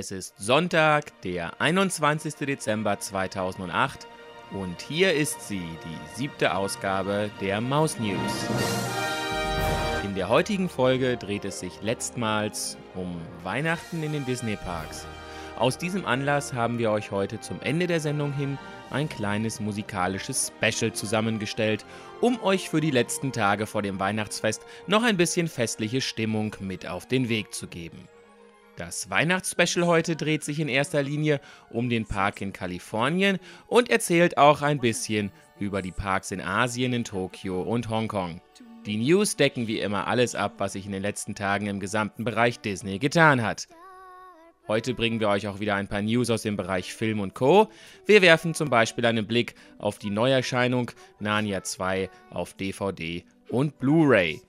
Es ist Sonntag, der 21. Dezember 2008 und hier ist sie, die siebte Ausgabe der Maus News. In der heutigen Folge dreht es sich letztmals um Weihnachten in den Disney Parks. Aus diesem Anlass haben wir euch heute zum Ende der Sendung hin ein kleines musikalisches Special zusammengestellt, um euch für die letzten Tage vor dem Weihnachtsfest noch ein bisschen festliche Stimmung mit auf den Weg zu geben. Das Weihnachtsspecial heute dreht sich in erster Linie um den Park in Kalifornien und erzählt auch ein bisschen über die Parks in Asien, in Tokio und Hongkong. Die News decken wie immer alles ab, was sich in den letzten Tagen im gesamten Bereich Disney getan hat. Heute bringen wir euch auch wieder ein paar News aus dem Bereich Film und Co. Wir werfen zum Beispiel einen Blick auf die Neuerscheinung Narnia 2 auf DVD und Blu-ray.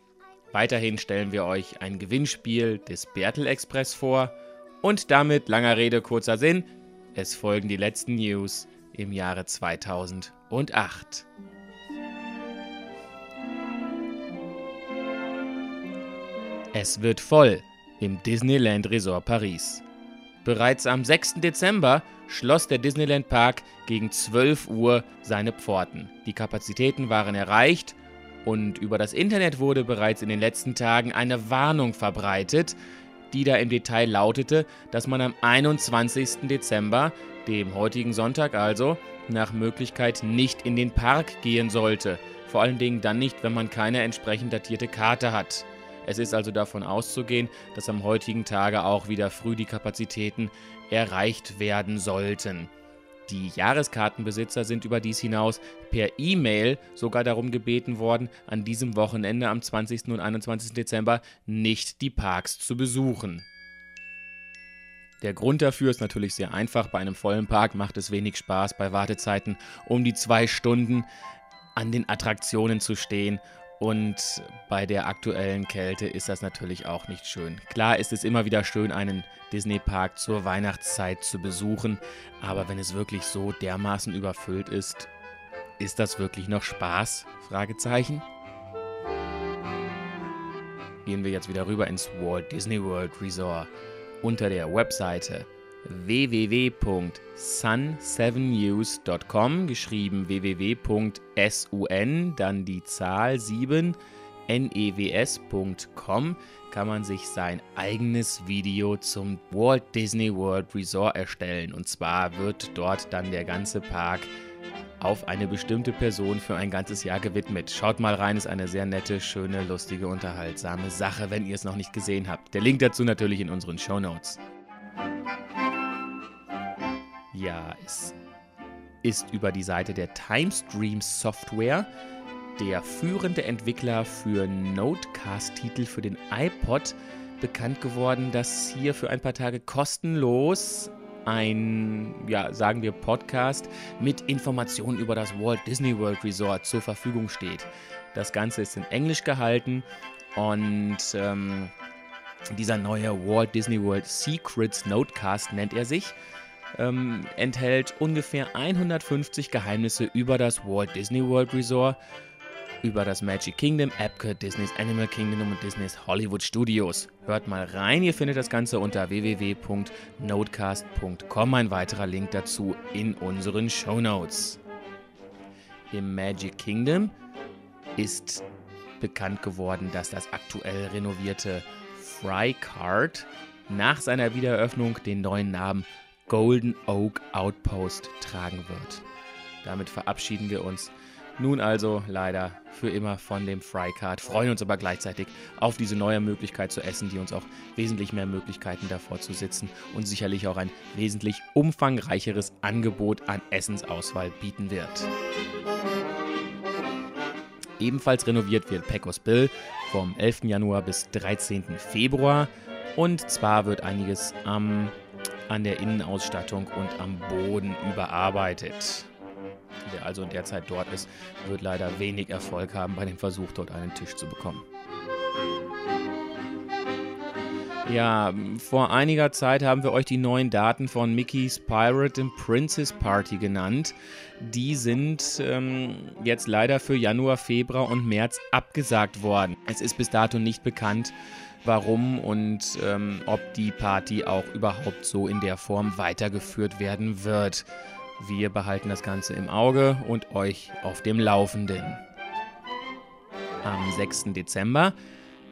Weiterhin stellen wir euch ein Gewinnspiel des Bertel Express vor. Und damit, langer Rede, kurzer Sinn, es folgen die letzten News im Jahre 2008. Es wird voll im Disneyland Resort Paris. Bereits am 6. Dezember schloss der Disneyland Park gegen 12 Uhr seine Pforten. Die Kapazitäten waren erreicht und über das Internet wurde bereits in den letzten Tagen eine Warnung verbreitet, die da im Detail lautete, dass man am 21. Dezember, dem heutigen Sonntag also, nach Möglichkeit nicht in den Park gehen sollte. Vor allen Dingen dann nicht, wenn man keine entsprechend datierte Karte hat. Es ist also davon auszugehen, dass am heutigen Tage auch wieder früh die Kapazitäten erreicht werden sollten. Die Jahreskartenbesitzer sind überdies hinaus per E-Mail sogar darum gebeten worden, an diesem Wochenende am 20. und 21. Dezember nicht die Parks zu besuchen. Der Grund dafür ist natürlich sehr einfach. Bei einem vollen Park macht es wenig Spaß, bei Wartezeiten um die zwei Stunden an den Attraktionen zu stehen und bei der aktuellen Kälte ist das natürlich auch nicht schön. Klar ist es immer wieder schön, einen Disney-Park zur Weihnachtszeit zu besuchen, aber wenn es wirklich so dermaßen überfüllt ist, ist das wirklich noch Spaß? Fragezeichen. Gehen wir jetzt wieder rüber ins Walt Disney World Resort. Unter der Webseite www.sun7news.com, geschrieben www.sun, dann die Zahl 7 news.com kann man sich sein eigenes Video zum Walt Disney World Resort erstellen. Und zwar wird dort dann der ganze Park auf eine bestimmte Person für ein ganzes Jahr gewidmet. Schaut mal rein, ist eine sehr nette, schöne, lustige, unterhaltsame Sache, wenn ihr es noch nicht gesehen habt. Der Link dazu natürlich in unseren Show Notes. Ja, es ist über die Seite der Timestream Software der führende Entwickler für Notecast-Titel für den iPod bekannt geworden, dass hier für ein paar Tage kostenlos ein, ja, sagen wir, Podcast mit Informationen über das Walt Disney World Resort zur Verfügung steht. Das Ganze ist in Englisch gehalten und ähm, dieser neue Walt Disney World Secrets Notecast nennt er sich ähm, enthält ungefähr 150 Geheimnisse über das Walt Disney World Resort, über das Magic Kingdom, Epcot, Disney's Animal Kingdom und Disney's Hollywood Studios. Hört mal rein, ihr findet das Ganze unter www.notecast.com. Ein weiterer Link dazu in unseren Show Notes. Im Magic Kingdom ist bekannt geworden, dass das aktuell renovierte Fry Card nach seiner Wiedereröffnung den neuen Namen Golden Oak Outpost tragen wird. Damit verabschieden wir uns nun also leider für immer von dem Frycard, freuen uns aber gleichzeitig auf diese neue Möglichkeit zu essen, die uns auch wesentlich mehr Möglichkeiten davor zu sitzen und sicherlich auch ein wesentlich umfangreicheres Angebot an Essensauswahl bieten wird. Ebenfalls renoviert wird Pecos Bill vom 11. Januar bis 13. Februar und zwar wird einiges am an der Innenausstattung und am Boden überarbeitet. Wer also in der Zeit dort ist, wird leider wenig Erfolg haben bei dem Versuch, dort einen Tisch zu bekommen. Ja, vor einiger Zeit haben wir euch die neuen Daten von Mickey's Pirate and Princess Party genannt. Die sind ähm, jetzt leider für Januar, Februar und März abgesagt worden. Es ist bis dato nicht bekannt, warum und ähm, ob die Party auch überhaupt so in der Form weitergeführt werden wird. Wir behalten das Ganze im Auge und euch auf dem Laufenden. Am 6. Dezember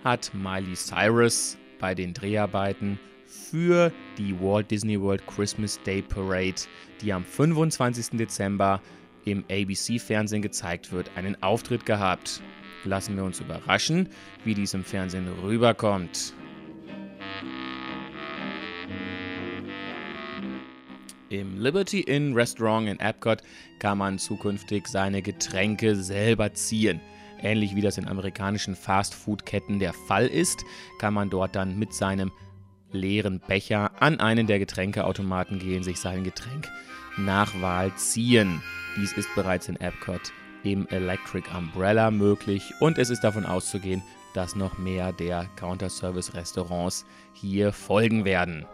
hat Miley Cyrus bei den Dreharbeiten für die Walt Disney World Christmas Day Parade, die am 25. Dezember im ABC-Fernsehen gezeigt wird, einen Auftritt gehabt. Lassen wir uns überraschen, wie dies im Fernsehen rüberkommt. Im Liberty Inn Restaurant in Epcot kann man zukünftig seine Getränke selber ziehen. Ähnlich wie das in amerikanischen Fast-Food-Ketten der Fall ist, kann man dort dann mit seinem leeren Becher an einen der Getränkeautomaten gehen, sich sein Getränk nach Wahl ziehen. Dies ist bereits in Epcot im Electric Umbrella möglich und es ist davon auszugehen, dass noch mehr der Counter-Service-Restaurants hier folgen werden.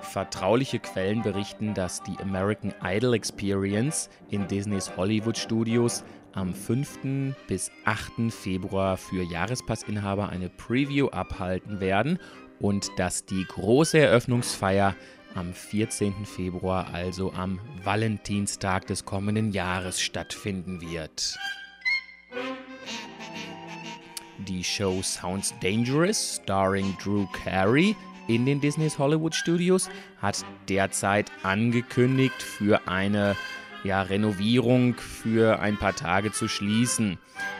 Vertrauliche Quellen berichten, dass die American Idol Experience in Disneys Hollywood Studios am 5. bis 8. Februar für Jahrespassinhaber eine Preview abhalten werden und dass die große Eröffnungsfeier am 14. Februar, also am Valentinstag des kommenden Jahres, stattfinden wird. Die Show Sounds Dangerous, starring Drew Carey, in den Disney's Hollywood Studios, hat derzeit angekündigt, für eine ja, Renovierung für ein paar Tage zu schließen.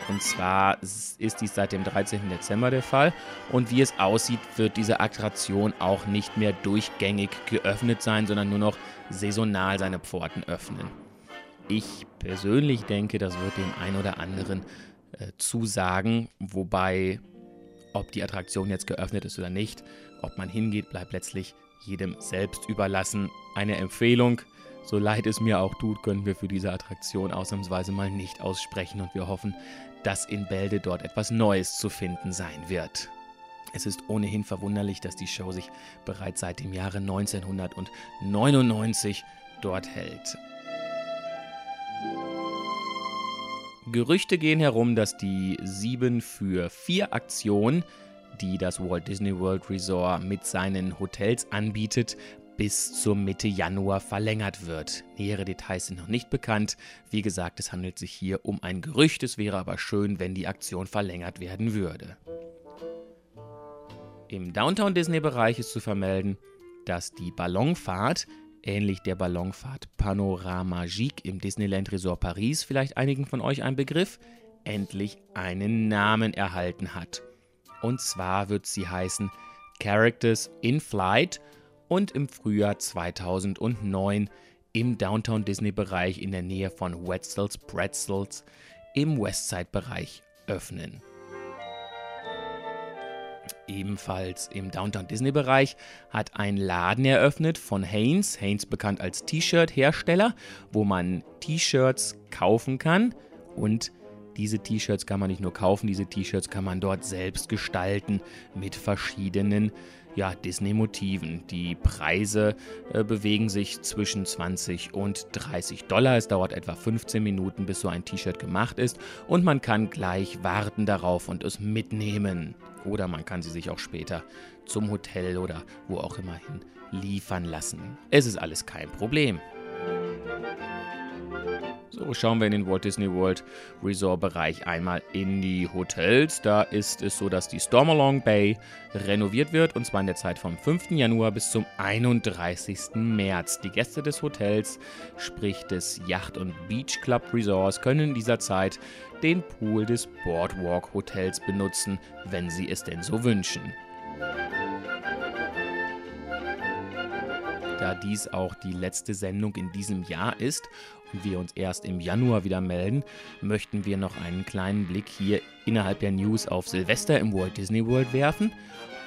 Und zwar ist dies seit dem 13. Dezember der Fall. Und wie es aussieht, wird diese Attraktion auch nicht mehr durchgängig geöffnet sein, sondern nur noch saisonal seine Pforten öffnen. Ich persönlich denke, das wird dem einen oder anderen äh, zusagen, wobei, ob die Attraktion jetzt geöffnet ist oder nicht, ob man hingeht, bleibt letztlich jedem selbst überlassen. Eine Empfehlung, so leid es mir auch tut, können wir für diese Attraktion ausnahmsweise mal nicht aussprechen und wir hoffen, dass in Bälde dort etwas Neues zu finden sein wird. Es ist ohnehin verwunderlich, dass die Show sich bereits seit dem Jahre 1999 dort hält. Gerüchte gehen herum, dass die 7 für 4 Aktion die das Walt Disney World Resort mit seinen Hotels anbietet, bis zur Mitte Januar verlängert wird. Nähere Details sind noch nicht bekannt. Wie gesagt, es handelt sich hier um ein Gerücht. Es wäre aber schön, wenn die Aktion verlängert werden würde. Im Downtown Disney Bereich ist zu vermelden, dass die Ballonfahrt, ähnlich der Ballonfahrt Panoramagique im Disneyland Resort Paris, vielleicht einigen von euch ein Begriff, endlich einen Namen erhalten hat. Und zwar wird sie heißen Characters in Flight und im Frühjahr 2009 im Downtown Disney Bereich in der Nähe von Wetzel's Pretzels im Westside Bereich öffnen. Ebenfalls im Downtown Disney Bereich hat ein Laden eröffnet von Hanes, Hanes bekannt als T-Shirt-Hersteller, wo man T-Shirts kaufen kann und diese T-Shirts kann man nicht nur kaufen, diese T-Shirts kann man dort selbst gestalten mit verschiedenen ja, Disney-Motiven. Die Preise äh, bewegen sich zwischen 20 und 30 Dollar. Es dauert etwa 15 Minuten, bis so ein T-Shirt gemacht ist und man kann gleich warten darauf und es mitnehmen. Oder man kann sie sich auch später zum Hotel oder wo auch immer hin liefern lassen. Es ist alles kein Problem. So, schauen wir in den Walt Disney World Resort Bereich einmal in die Hotels. Da ist es so, dass die Stormalong Bay renoviert wird und zwar in der Zeit vom 5. Januar bis zum 31. März. Die Gäste des Hotels, sprich des Yacht- und Beach Club Resorts, können in dieser Zeit den Pool des Boardwalk Hotels benutzen, wenn sie es denn so wünschen. Da dies auch die letzte Sendung in diesem Jahr ist wir uns erst im Januar wieder melden, möchten wir noch einen kleinen Blick hier innerhalb der News auf Silvester im Walt Disney World werfen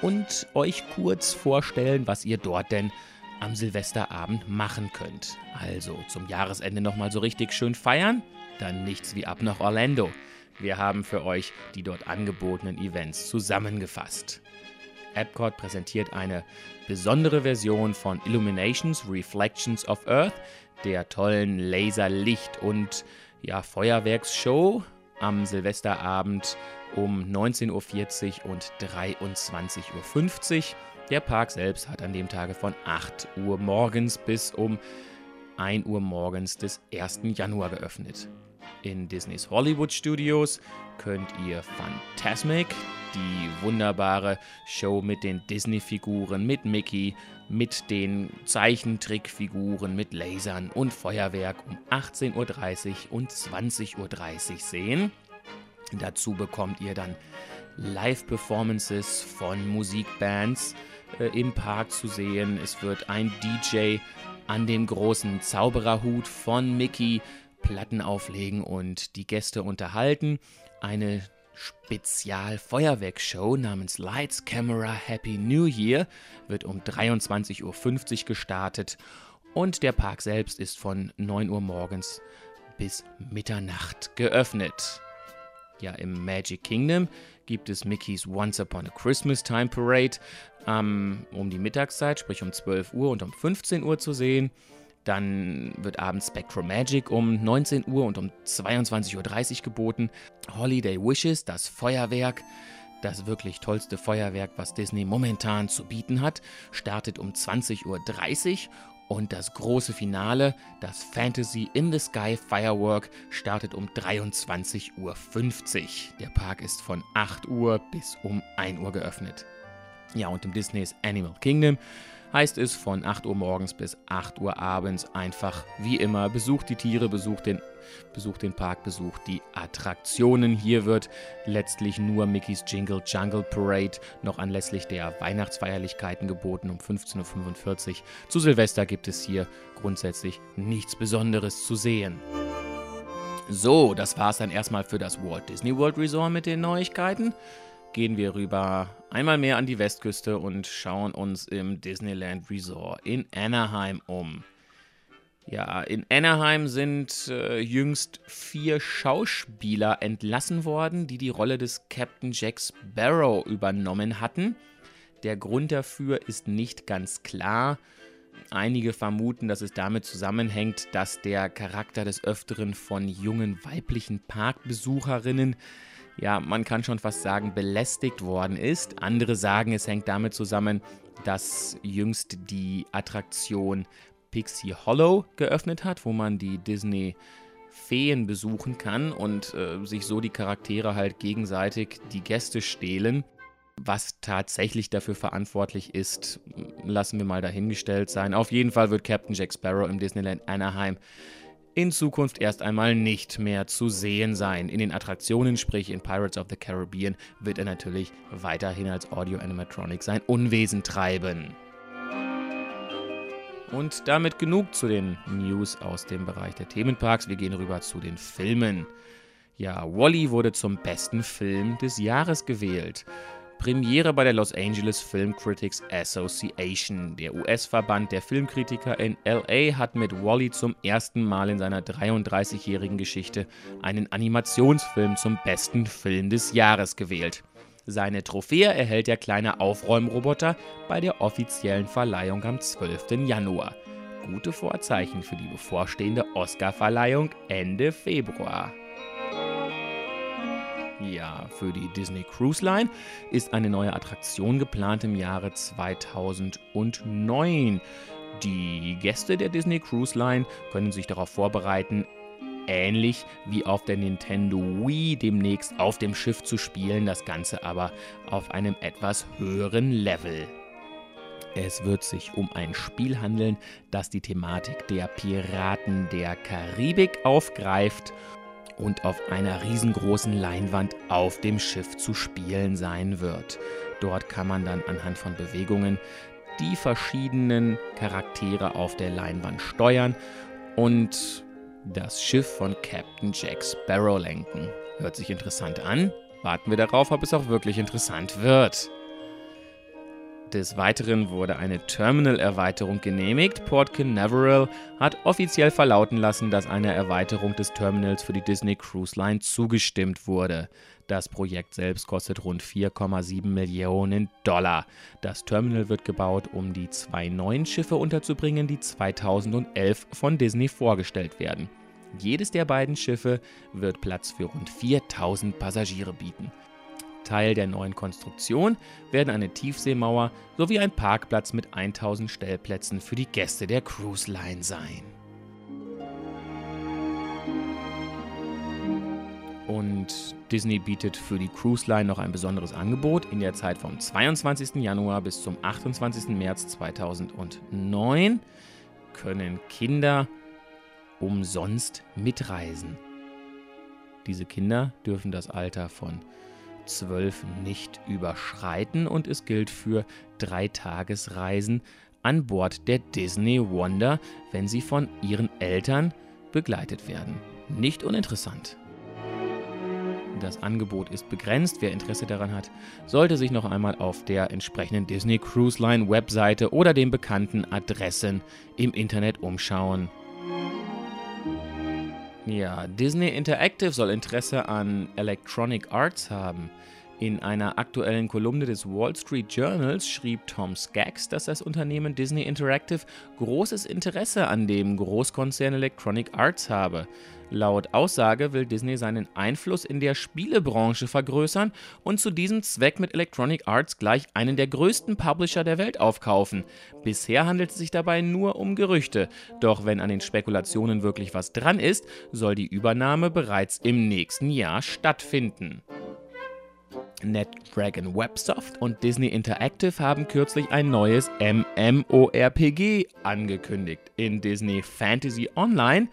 und euch kurz vorstellen, was ihr dort denn am Silvesterabend machen könnt. Also zum Jahresende nochmal so richtig schön feiern, dann nichts wie ab nach Orlando. Wir haben für euch die dort angebotenen Events zusammengefasst. Epcot präsentiert eine besondere Version von Illuminations Reflections of Earth, der tollen Laserlicht- und ja, Feuerwerksshow am Silvesterabend um 19.40 Uhr und 23.50 Uhr. Der Park selbst hat an dem Tage von 8 Uhr morgens bis um 1 Uhr morgens des 1. Januar geöffnet. In Disneys Hollywood Studios könnt ihr Phantasmic, die wunderbare Show mit den Disney-Figuren, mit Mickey, mit den Zeichentrickfiguren, mit Lasern und Feuerwerk um 18.30 Uhr und 20.30 Uhr sehen. Dazu bekommt ihr dann Live-Performances von Musikbands äh, im Park zu sehen. Es wird ein DJ an dem großen Zaubererhut von Mickey Platten auflegen und die Gäste unterhalten. Eine Spezial-Feuerwerkshow namens Lights Camera Happy New Year wird um 23.50 Uhr gestartet und der Park selbst ist von 9 Uhr morgens bis Mitternacht geöffnet. Ja, im Magic Kingdom gibt es Mickeys Once Upon a Christmas Time Parade ähm, um die Mittagszeit, sprich um 12 Uhr und um 15 Uhr zu sehen. Dann wird abends Spectromagic um 19 Uhr und um 22.30 Uhr geboten. Holiday Wishes, das Feuerwerk, das wirklich tollste Feuerwerk, was Disney momentan zu bieten hat, startet um 20.30 Uhr. Und das große Finale, das Fantasy in the Sky Firework, startet um 23.50 Uhr. Der Park ist von 8 Uhr bis um 1 Uhr geöffnet. Ja, und im Disneys Animal Kingdom heißt es von 8 Uhr morgens bis 8 Uhr abends einfach wie immer besucht die Tiere, besucht den, besucht den Park, besucht die Attraktionen. Hier wird letztlich nur Mickey's Jingle Jungle Parade noch anlässlich der Weihnachtsfeierlichkeiten geboten um 15.45 Uhr. Zu Silvester gibt es hier grundsätzlich nichts Besonderes zu sehen. So, das war es dann erstmal für das Walt Disney World Resort mit den Neuigkeiten gehen wir rüber einmal mehr an die Westküste und schauen uns im Disneyland Resort in Anaheim um. Ja, in Anaheim sind äh, jüngst vier Schauspieler entlassen worden, die die Rolle des Captain Jack Sparrow übernommen hatten. Der Grund dafür ist nicht ganz klar. Einige vermuten, dass es damit zusammenhängt, dass der Charakter des Öfteren von jungen weiblichen Parkbesucherinnen ja, man kann schon fast sagen, belästigt worden ist. Andere sagen, es hängt damit zusammen, dass jüngst die Attraktion Pixie Hollow geöffnet hat, wo man die Disney Feen besuchen kann und äh, sich so die Charaktere halt gegenseitig die Gäste stehlen. Was tatsächlich dafür verantwortlich ist, lassen wir mal dahingestellt sein. Auf jeden Fall wird Captain Jack Sparrow im Disneyland Anaheim in Zukunft erst einmal nicht mehr zu sehen sein. In den Attraktionen, sprich in Pirates of the Caribbean, wird er natürlich weiterhin als Audio-Animatronic sein Unwesen treiben. Und damit genug zu den News aus dem Bereich der Themenparks. Wir gehen rüber zu den Filmen. Ja, Wally wurde zum besten Film des Jahres gewählt. Premiere bei der Los Angeles Film Critics Association. Der US-Verband der Filmkritiker in LA hat mit Wally zum ersten Mal in seiner 33-jährigen Geschichte einen Animationsfilm zum besten Film des Jahres gewählt. Seine Trophäe erhält der kleine Aufräumroboter bei der offiziellen Verleihung am 12. Januar. Gute Vorzeichen für die bevorstehende Oscar-Verleihung Ende Februar. Ja, für die Disney Cruise Line ist eine neue Attraktion geplant im Jahre 2009. Die Gäste der Disney Cruise Line können sich darauf vorbereiten, ähnlich wie auf der Nintendo Wii demnächst auf dem Schiff zu spielen, das Ganze aber auf einem etwas höheren Level. Es wird sich um ein Spiel handeln, das die Thematik der Piraten der Karibik aufgreift und auf einer riesengroßen Leinwand auf dem Schiff zu spielen sein wird. Dort kann man dann anhand von Bewegungen die verschiedenen Charaktere auf der Leinwand steuern und das Schiff von Captain Jack Sparrow lenken. Hört sich interessant an. Warten wir darauf, ob es auch wirklich interessant wird. Des Weiteren wurde eine Terminal-Erweiterung genehmigt. Port Canaveral hat offiziell verlauten lassen, dass einer Erweiterung des Terminals für die Disney Cruise Line zugestimmt wurde. Das Projekt selbst kostet rund 4,7 Millionen Dollar. Das Terminal wird gebaut, um die zwei neuen Schiffe unterzubringen, die 2011 von Disney vorgestellt werden. Jedes der beiden Schiffe wird Platz für rund 4000 Passagiere bieten. Teil der neuen Konstruktion werden eine Tiefseemauer sowie ein Parkplatz mit 1000 Stellplätzen für die Gäste der Cruise Line sein. Und Disney bietet für die Cruise Line noch ein besonderes Angebot in der Zeit vom 22. Januar bis zum 28. März 2009 können Kinder umsonst mitreisen. Diese Kinder dürfen das Alter von 12 nicht überschreiten und es gilt für Dreitagesreisen an Bord der Disney Wonder, wenn sie von ihren Eltern begleitet werden. Nicht uninteressant. Das Angebot ist begrenzt. Wer Interesse daran hat, sollte sich noch einmal auf der entsprechenden Disney Cruise Line Webseite oder den bekannten Adressen im Internet umschauen. Ja, Disney Interactive soll Interesse an Electronic Arts haben. In einer aktuellen Kolumne des Wall Street Journals schrieb Tom Skaggs, dass das Unternehmen Disney Interactive großes Interesse an dem Großkonzern Electronic Arts habe. Laut Aussage will Disney seinen Einfluss in der Spielebranche vergrößern und zu diesem Zweck mit Electronic Arts gleich einen der größten Publisher der Welt aufkaufen. Bisher handelt es sich dabei nur um Gerüchte, doch wenn an den Spekulationen wirklich was dran ist, soll die Übernahme bereits im nächsten Jahr stattfinden. NetDragon Websoft und Disney Interactive haben kürzlich ein neues MMORPG angekündigt. In Disney Fantasy Online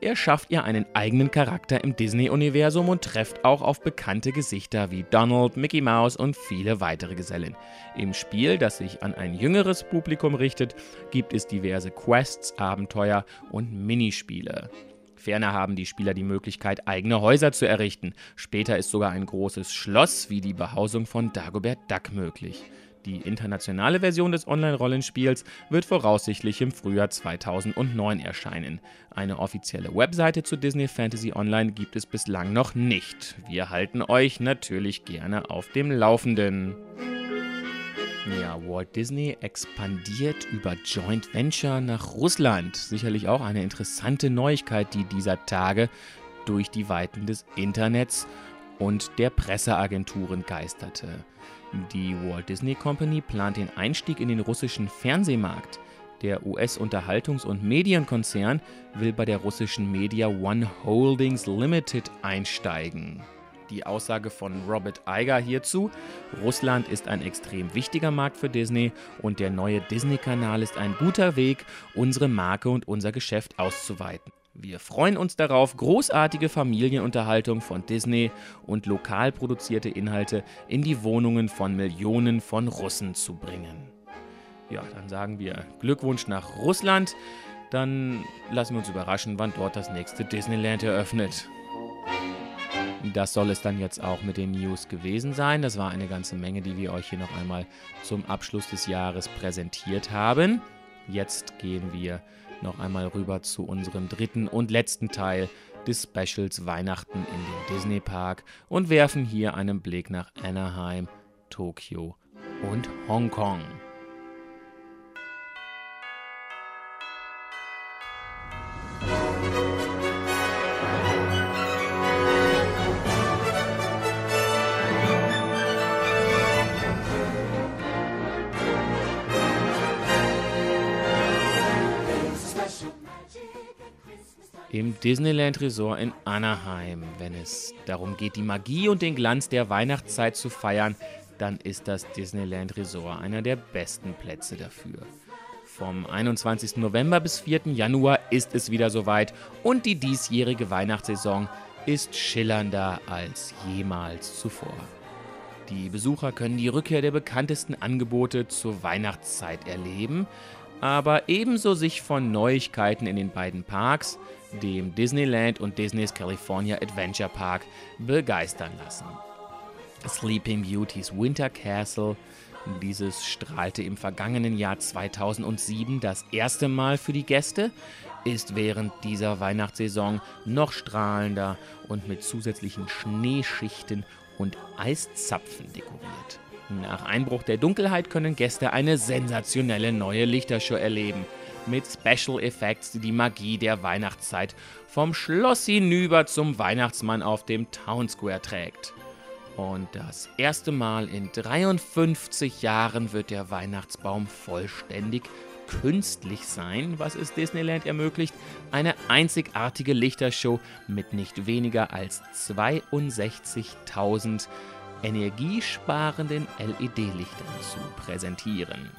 erschafft ihr einen eigenen Charakter im Disney-Universum und trefft auch auf bekannte Gesichter wie Donald, Mickey Mouse und viele weitere Gesellen. Im Spiel, das sich an ein jüngeres Publikum richtet, gibt es diverse Quests, Abenteuer und Minispiele. Ferner haben die Spieler die Möglichkeit, eigene Häuser zu errichten. Später ist sogar ein großes Schloss wie die Behausung von Dagobert Duck möglich. Die internationale Version des Online-Rollenspiels wird voraussichtlich im Frühjahr 2009 erscheinen. Eine offizielle Webseite zu Disney Fantasy Online gibt es bislang noch nicht. Wir halten euch natürlich gerne auf dem Laufenden. Ja, Walt Disney expandiert über Joint Venture nach Russland. Sicherlich auch eine interessante Neuigkeit, die dieser Tage durch die Weiten des Internets und der Presseagenturen geisterte. Die Walt Disney Company plant den Einstieg in den russischen Fernsehmarkt. Der US-Unterhaltungs- und Medienkonzern will bei der russischen Media One Holdings Limited einsteigen. Die Aussage von Robert Iger hierzu, Russland ist ein extrem wichtiger Markt für Disney und der neue Disney-Kanal ist ein guter Weg, unsere Marke und unser Geschäft auszuweiten. Wir freuen uns darauf, großartige Familienunterhaltung von Disney und lokal produzierte Inhalte in die Wohnungen von Millionen von Russen zu bringen. Ja, dann sagen wir Glückwunsch nach Russland. Dann lassen wir uns überraschen, wann dort das nächste Disneyland eröffnet. Das soll es dann jetzt auch mit den News gewesen sein. Das war eine ganze Menge, die wir euch hier noch einmal zum Abschluss des Jahres präsentiert haben. Jetzt gehen wir noch einmal rüber zu unserem dritten und letzten Teil des Specials Weihnachten in den Disney Park und werfen hier einen Blick nach Anaheim, Tokio und Hongkong. Im Disneyland Resort in Anaheim. Wenn es darum geht, die Magie und den Glanz der Weihnachtszeit zu feiern, dann ist das Disneyland Resort einer der besten Plätze dafür. Vom 21. November bis 4. Januar ist es wieder soweit und die diesjährige Weihnachtssaison ist schillernder als jemals zuvor. Die Besucher können die Rückkehr der bekanntesten Angebote zur Weihnachtszeit erleben, aber ebenso sich von Neuigkeiten in den beiden Parks, dem Disneyland und Disneys California Adventure Park, begeistern lassen. Sleeping Beauties Winter Castle, dieses strahlte im vergangenen Jahr 2007 das erste Mal für die Gäste, ist während dieser Weihnachtssaison noch strahlender und mit zusätzlichen Schneeschichten und Eiszapfen dekoriert. Nach Einbruch der Dunkelheit können Gäste eine sensationelle neue Lichtershow erleben. Mit Special Effects, die die Magie der Weihnachtszeit vom Schloss hinüber zum Weihnachtsmann auf dem Town Square trägt. Und das erste Mal in 53 Jahren wird der Weihnachtsbaum vollständig künstlich sein, was es Disneyland ermöglicht, eine einzigartige Lichtershow mit nicht weniger als 62.000 energiesparenden LED-Lichtern zu präsentieren.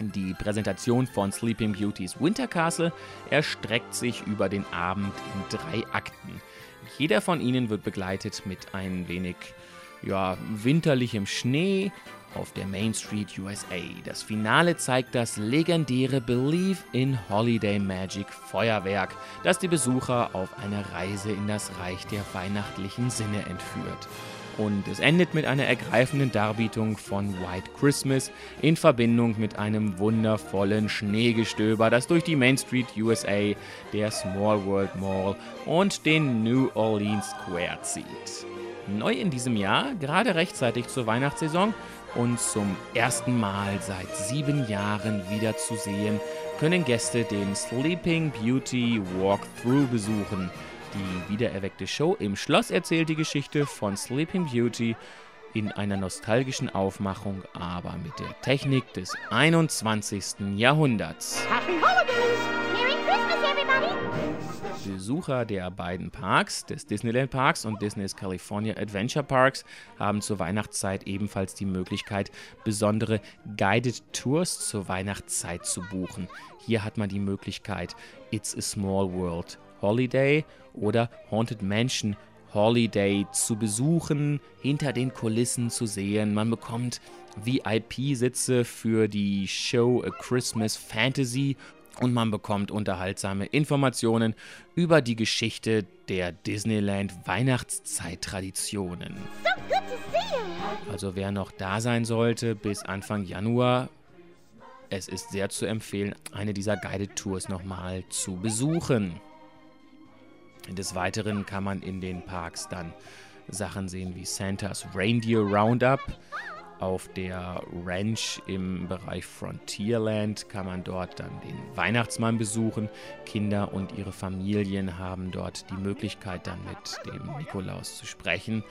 Die Präsentation von Sleeping Beauties Winter Castle erstreckt sich über den Abend in drei Akten. Jeder von ihnen wird begleitet mit ein wenig ja, winterlichem Schnee auf der Main Street USA. Das Finale zeigt das legendäre Believe in Holiday Magic Feuerwerk, das die Besucher auf eine Reise in das Reich der weihnachtlichen Sinne entführt. Und es endet mit einer ergreifenden Darbietung von White Christmas in Verbindung mit einem wundervollen Schneegestöber, das durch die Main Street USA, der Small World Mall und den New Orleans Square zieht. Neu in diesem Jahr, gerade rechtzeitig zur Weihnachtssaison und zum ersten Mal seit sieben Jahren wieder zu sehen, können Gäste den Sleeping Beauty Walkthrough besuchen. Die wiedererweckte Show im Schloss erzählt die Geschichte von Sleeping Beauty in einer nostalgischen Aufmachung, aber mit der Technik des 21. Jahrhunderts. Happy Holidays! Merry Christmas, everybody! Besucher der beiden Parks, des Disneyland Parks und Disney's California Adventure Parks, haben zur Weihnachtszeit ebenfalls die Möglichkeit, besondere Guided Tours zur Weihnachtszeit zu buchen. Hier hat man die Möglichkeit, It's a Small World Holiday oder Haunted Mansion Holiday zu besuchen, hinter den Kulissen zu sehen. Man bekommt VIP-Sitze für die Show A Christmas Fantasy und man bekommt unterhaltsame Informationen über die Geschichte der Disneyland Weihnachtszeit-Traditionen. Also wer noch da sein sollte bis Anfang Januar, es ist sehr zu empfehlen, eine dieser Guided Tours nochmal zu besuchen. Des Weiteren kann man in den Parks dann Sachen sehen wie Santas Reindeer Roundup, auf der Ranch im Bereich Frontierland kann man dort dann den Weihnachtsmann besuchen. Kinder und ihre Familien haben dort die Möglichkeit, dann mit dem Nikolaus zu sprechen.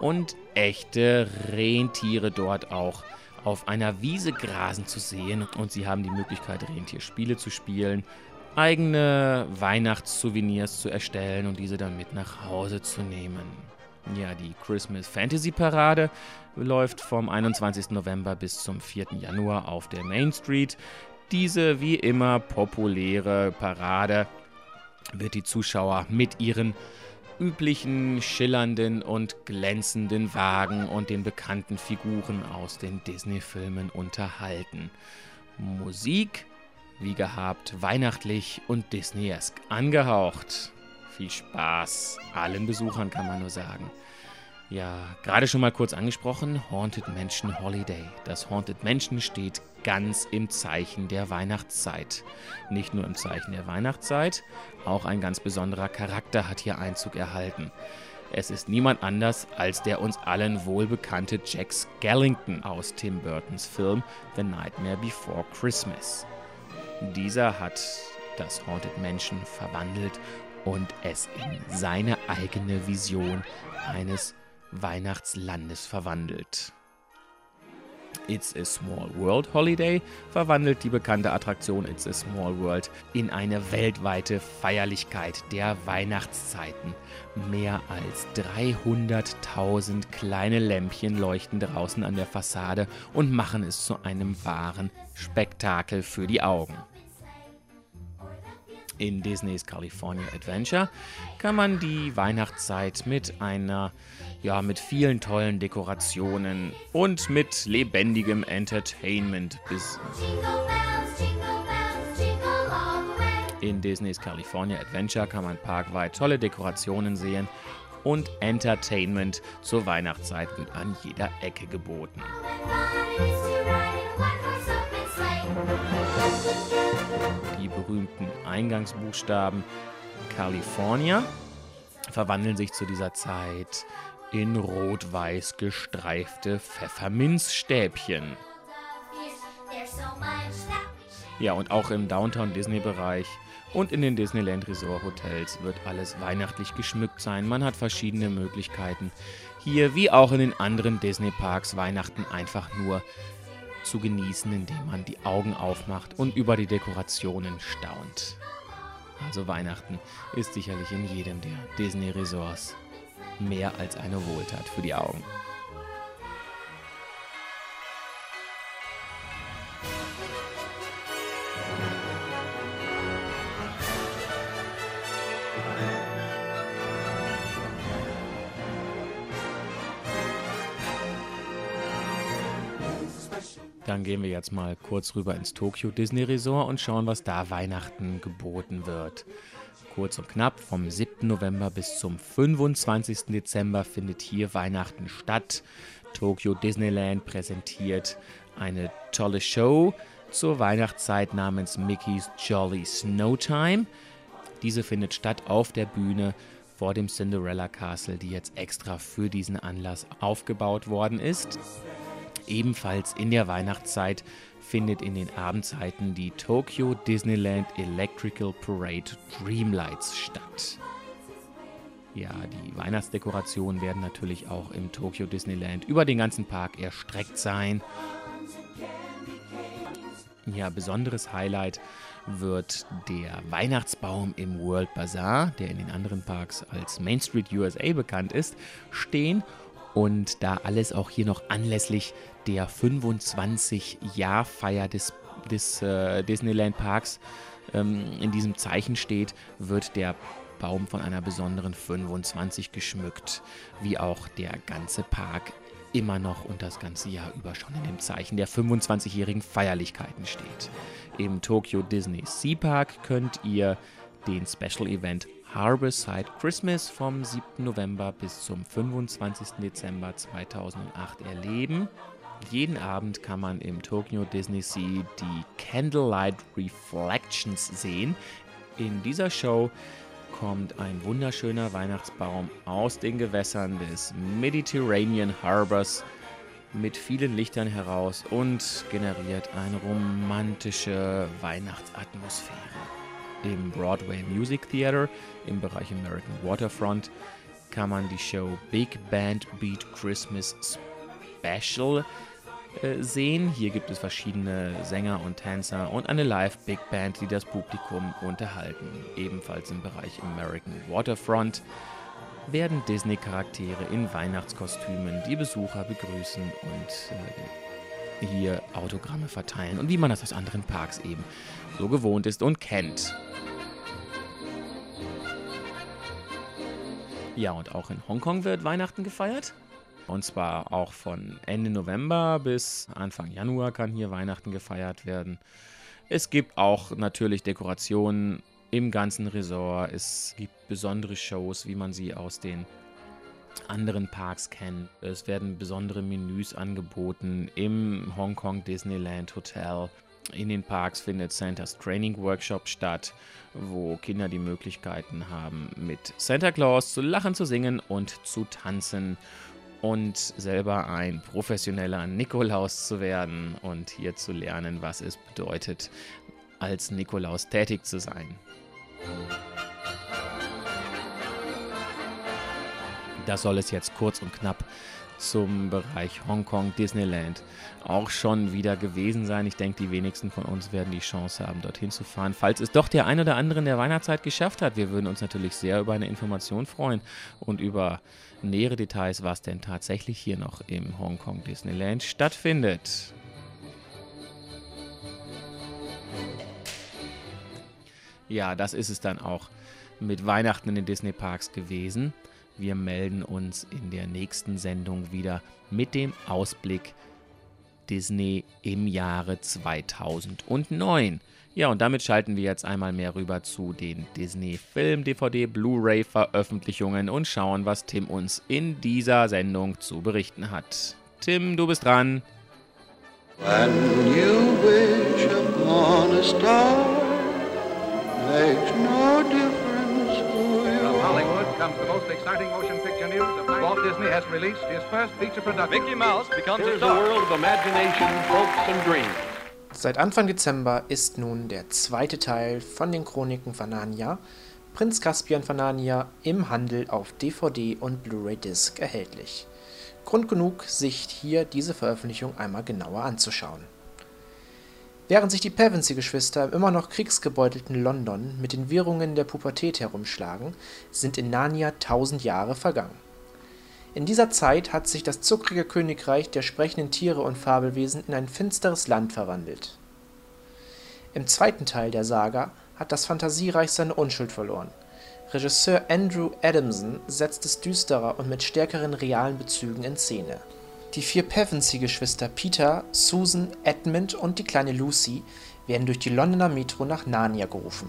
Und echte Rentiere dort auch auf einer Wiese grasen zu sehen. Und sie haben die Möglichkeit, Rentierspiele zu spielen, eigene Weihnachtssouvenirs zu erstellen und diese dann mit nach Hause zu nehmen. Ja, die Christmas Fantasy Parade läuft vom 21. November bis zum 4. Januar auf der Main Street. Diese wie immer populäre Parade wird die Zuschauer mit ihren üblichen schillernden und glänzenden Wagen und den bekannten Figuren aus den Disney-Filmen unterhalten. Musik, wie gehabt, weihnachtlich und Disney-esk angehaucht. Viel Spaß allen Besuchern, kann man nur sagen. Ja, gerade schon mal kurz angesprochen, Haunted Mansion Holiday. Das Haunted Mansion steht ganz im Zeichen der Weihnachtszeit. Nicht nur im Zeichen der Weihnachtszeit, auch ein ganz besonderer Charakter hat hier Einzug erhalten. Es ist niemand anders als der uns allen wohlbekannte Jack Skellington aus Tim Burtons Film The Nightmare Before Christmas. Dieser hat das Haunted Mansion verwandelt und es in seine eigene Vision eines Weihnachtslandes verwandelt. It's a Small World Holiday verwandelt die bekannte Attraktion It's a Small World in eine weltweite Feierlichkeit der Weihnachtszeiten. Mehr als 300.000 kleine Lämpchen leuchten draußen an der Fassade und machen es zu einem wahren Spektakel für die Augen. In Disneys California Adventure kann man die Weihnachtszeit mit einer, ja, mit vielen tollen Dekorationen und mit lebendigem Entertainment bis in Disneys California Adventure kann man parkweit tolle Dekorationen sehen und Entertainment zur Weihnachtszeit wird an jeder Ecke geboten. Die berühmten Eingangsbuchstaben California verwandeln sich zu dieser Zeit in rot-weiß gestreifte Pfefferminzstäbchen. Ja, und auch im Downtown Disney-Bereich und in den Disneyland Resort Hotels wird alles weihnachtlich geschmückt sein. Man hat verschiedene Möglichkeiten, hier wie auch in den anderen Disney-Parks Weihnachten einfach nur zu genießen, indem man die Augen aufmacht und über die Dekorationen staunt. Also Weihnachten ist sicherlich in jedem der Disney Resorts mehr als eine Wohltat für die Augen. Dann gehen wir jetzt mal kurz rüber ins Tokyo Disney Resort und schauen, was da Weihnachten geboten wird. Kurz und knapp, vom 7. November bis zum 25. Dezember findet hier Weihnachten statt. Tokyo Disneyland präsentiert eine tolle Show zur Weihnachtszeit namens Mickey's Jolly Snowtime. Diese findet statt auf der Bühne vor dem Cinderella Castle, die jetzt extra für diesen Anlass aufgebaut worden ist. Ebenfalls in der Weihnachtszeit findet in den Abendzeiten die Tokyo Disneyland Electrical Parade Dreamlights statt. Ja, die Weihnachtsdekorationen werden natürlich auch im Tokyo Disneyland über den ganzen Park erstreckt sein. Ja, besonderes Highlight wird der Weihnachtsbaum im World Bazaar, der in den anderen Parks als Main Street USA bekannt ist, stehen und da alles auch hier noch anlässlich der 25-Jahr-Feier des, des äh, Disneyland Parks ähm, in diesem Zeichen steht, wird der Baum von einer besonderen 25 geschmückt, wie auch der ganze Park immer noch und das ganze Jahr über schon in dem Zeichen der 25-jährigen Feierlichkeiten steht. Im Tokyo Disney Sea Park könnt ihr den Special Event Harborside Christmas vom 7. November bis zum 25. Dezember 2008 erleben. Jeden Abend kann man im Tokyo Disney Sea die Candlelight Reflections sehen. In dieser Show kommt ein wunderschöner Weihnachtsbaum aus den Gewässern des Mediterranean Harbors mit vielen Lichtern heraus und generiert eine romantische Weihnachtsatmosphäre im Broadway Music Theater im Bereich American Waterfront kann man die Show Big Band Beat Christmas Special äh, sehen. Hier gibt es verschiedene Sänger und Tänzer und eine Live Big Band, die das Publikum unterhalten. Ebenfalls im Bereich American Waterfront werden Disney-Charaktere in Weihnachtskostümen die Besucher begrüßen und äh, hier Autogramme verteilen und wie man das aus anderen Parks eben so gewohnt ist und kennt. Ja, und auch in Hongkong wird Weihnachten gefeiert. Und zwar auch von Ende November bis Anfang Januar kann hier Weihnachten gefeiert werden. Es gibt auch natürlich Dekorationen im ganzen Resort. Es gibt besondere Shows, wie man sie aus den anderen Parks kennt. Es werden besondere Menüs angeboten im Hongkong Disneyland Hotel. In den Parks findet Santas Training Workshop statt, wo Kinder die Möglichkeiten haben, mit Santa Claus zu lachen, zu singen und zu tanzen und selber ein professioneller Nikolaus zu werden und hier zu lernen, was es bedeutet, als Nikolaus tätig zu sein. Das soll es jetzt kurz und knapp zum Bereich Hongkong Disneyland auch schon wieder gewesen sein. Ich denke, die wenigsten von uns werden die Chance haben, dorthin zu fahren. Falls es doch der ein oder andere in der Weihnachtszeit geschafft hat, wir würden uns natürlich sehr über eine Information freuen und über nähere Details, was denn tatsächlich hier noch im Hongkong Disneyland stattfindet. Ja, das ist es dann auch mit Weihnachten in den Disney Parks gewesen. Wir melden uns in der nächsten Sendung wieder mit dem Ausblick Disney im Jahre 2009. Ja, und damit schalten wir jetzt einmal mehr rüber zu den Disney Film, DVD, Blu-ray Veröffentlichungen und schauen, was Tim uns in dieser Sendung zu berichten hat. Tim, du bist dran. When you wish upon a star, makes no comes the most exciting motion picture news of Walt Disney has released his first feature production. Mickey Mouse becomes Here's a, a world of imagination, hopes, and dreams. Seit Anfang Dezember ist nun der zweite Teil von den Chroniken von Narnia, Prinz Caspian von Narnia, im Handel auf DVD und Blu-ray-Disc erhältlich. Grund genug, sich hier diese Veröffentlichung einmal genauer anzuschauen. Während sich die Pevensie-Geschwister im immer noch kriegsgebeutelten London mit den Wirrungen der Pubertät herumschlagen, sind in Narnia tausend Jahre vergangen. In dieser Zeit hat sich das zuckrige Königreich der sprechenden Tiere und Fabelwesen in ein finsteres Land verwandelt. Im zweiten Teil der Saga hat das Fantasiereich seine Unschuld verloren. Regisseur Andrew Adamson setzt es düsterer und mit stärkeren realen Bezügen in Szene. Die vier Pevensie-Geschwister Peter, Susan, Edmund und die kleine Lucy werden durch die Londoner Metro nach Narnia gerufen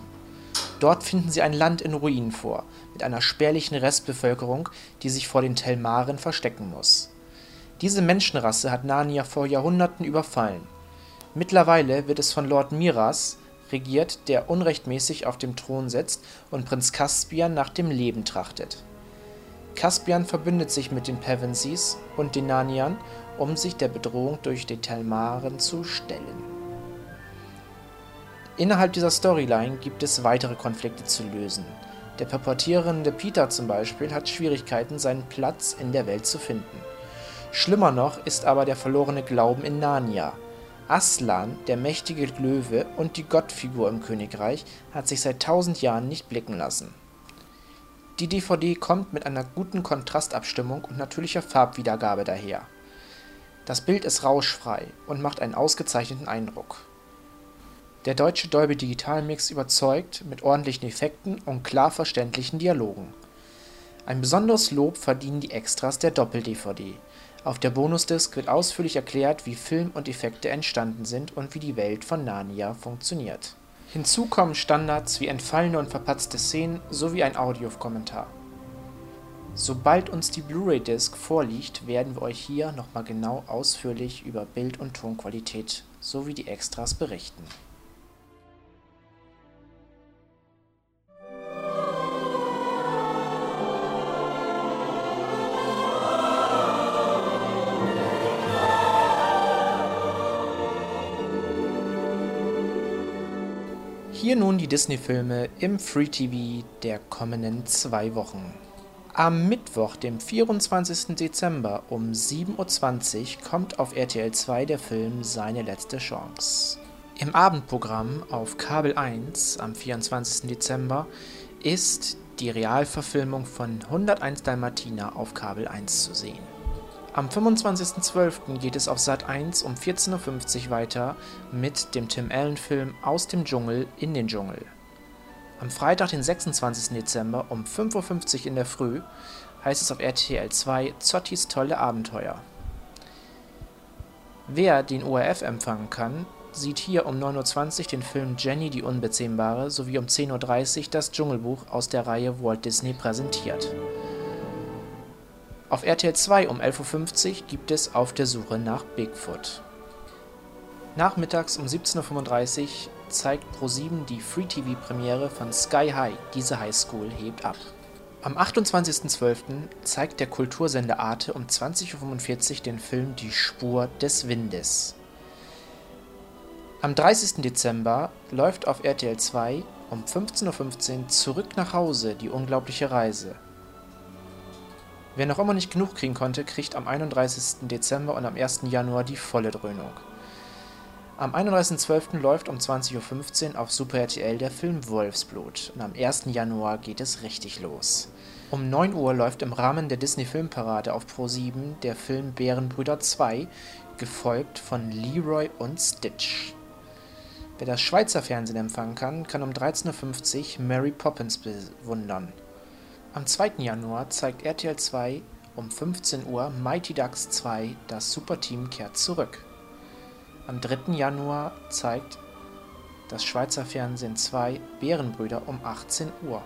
Dort finden sie ein Land in Ruinen vor, mit einer spärlichen Restbevölkerung, die sich vor den Telmaren verstecken muss. Diese Menschenrasse hat Narnia vor Jahrhunderten überfallen. Mittlerweile wird es von Lord Miras regiert, der unrechtmäßig auf dem Thron sitzt und Prinz Caspian nach dem Leben trachtet. Caspian verbündet sich mit den Pevensies und den Narniern, um sich der Bedrohung durch die Telmaren zu stellen Innerhalb dieser Storyline gibt es weitere Konflikte zu lösen. Der pubertierende Peter zum Beispiel hat Schwierigkeiten, seinen Platz in der Welt zu finden. Schlimmer noch ist aber der verlorene Glauben in Narnia. Aslan, der mächtige Löwe und die Gottfigur im Königreich, hat sich seit tausend Jahren nicht blicken lassen. Die DVD kommt mit einer guten Kontrastabstimmung und natürlicher Farbwiedergabe daher. Das Bild ist rauschfrei und macht einen ausgezeichneten Eindruck der deutsche Dolby-Digital-Mix überzeugt mit ordentlichen Effekten und klar verständlichen Dialogen. Ein besonderes Lob verdienen die Extras der Doppel-DVD. Auf der Bonusdisc wird ausführlich erklärt, wie Film und Effekte entstanden sind und wie die Welt von Narnia funktioniert. Hinzu kommen Standards wie entfallene und verpatzte Szenen sowie ein Audiokommentar. Sobald uns die Blu-ray-Disc vorliegt, werden wir euch hier nochmal genau ausführlich über Bild- und Tonqualität sowie die Extras berichten Hier nun die Disney-Filme im Free TV der kommenden zwei Wochen. Am Mittwoch, dem 24. Dezember um 7.20 Uhr kommt auf RTL 2 der Film Seine letzte Chance. Im Abendprogramm auf Kabel 1 am 24. Dezember ist die Realverfilmung von 101 Dalmatiner auf Kabel 1 zu sehen. Am 25.12. geht es auf Sat1 um 14.50 Uhr weiter mit dem Tim Allen-Film Aus dem Dschungel in den Dschungel. Am Freitag, den 26. Dezember um 5.50 Uhr in der Früh heißt es auf RTL 2 Zottis tolle Abenteuer. Wer den ORF empfangen kann, sieht hier um 9.20 Uhr den Film Jenny die Unbezähmbare sowie um 10.30 Uhr das Dschungelbuch aus der Reihe Walt Disney präsentiert. Auf RTL 2 um 11.50 Uhr gibt es Auf der Suche nach Bigfoot. Nachmittags um 17.35 Uhr zeigt Pro7 die Free-TV-Premiere von Sky High, diese Highschool hebt ab. Am 28.12. zeigt der Kultursender Arte um 20.45 Uhr den Film Die Spur des Windes. Am 30. Dezember läuft auf RTL 2 um 15.15 Uhr Zurück nach Hause, die unglaubliche Reise. Wer noch immer nicht genug kriegen konnte, kriegt am 31. Dezember und am 1. Januar die volle Dröhnung. Am 31.12. läuft um 20.15 Uhr auf Super RTL der Film Wolfsblut und am 1. Januar geht es richtig los. Um 9 Uhr läuft im Rahmen der Disney Filmparade auf Pro7 der Film Bärenbrüder 2, gefolgt von Leroy und Stitch. Wer das Schweizer Fernsehen empfangen kann, kann um 13.50 Uhr Mary Poppins bewundern. Am 2. Januar zeigt RTL 2 um 15 Uhr Mighty Ducks 2 Das Superteam kehrt zurück. Am 3. Januar zeigt das Schweizer Fernsehen 2 Bärenbrüder um 18 Uhr.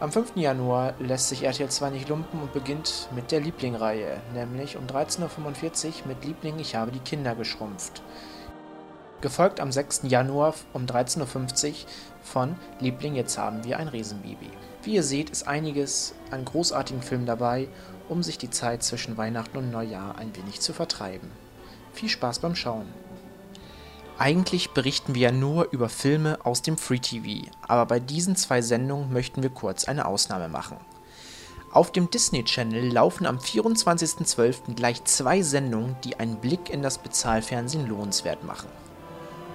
Am 5. Januar lässt sich RTL 2 nicht lumpen und beginnt mit der Liebling-Reihe, nämlich um 13.45 Uhr mit Liebling Ich habe die Kinder geschrumpft gefolgt am 6. Januar um 13.50 Uhr von Liebling, jetzt haben wir ein Riesenbaby. Wie ihr seht, ist einiges an großartigen Filmen dabei, um sich die Zeit zwischen Weihnachten und Neujahr ein wenig zu vertreiben. Viel Spaß beim Schauen! Eigentlich berichten wir ja nur über Filme aus dem Free TV, aber bei diesen zwei Sendungen möchten wir kurz eine Ausnahme machen. Auf dem Disney Channel laufen am 24.12. gleich zwei Sendungen, die einen Blick in das Bezahlfernsehen lohnenswert machen.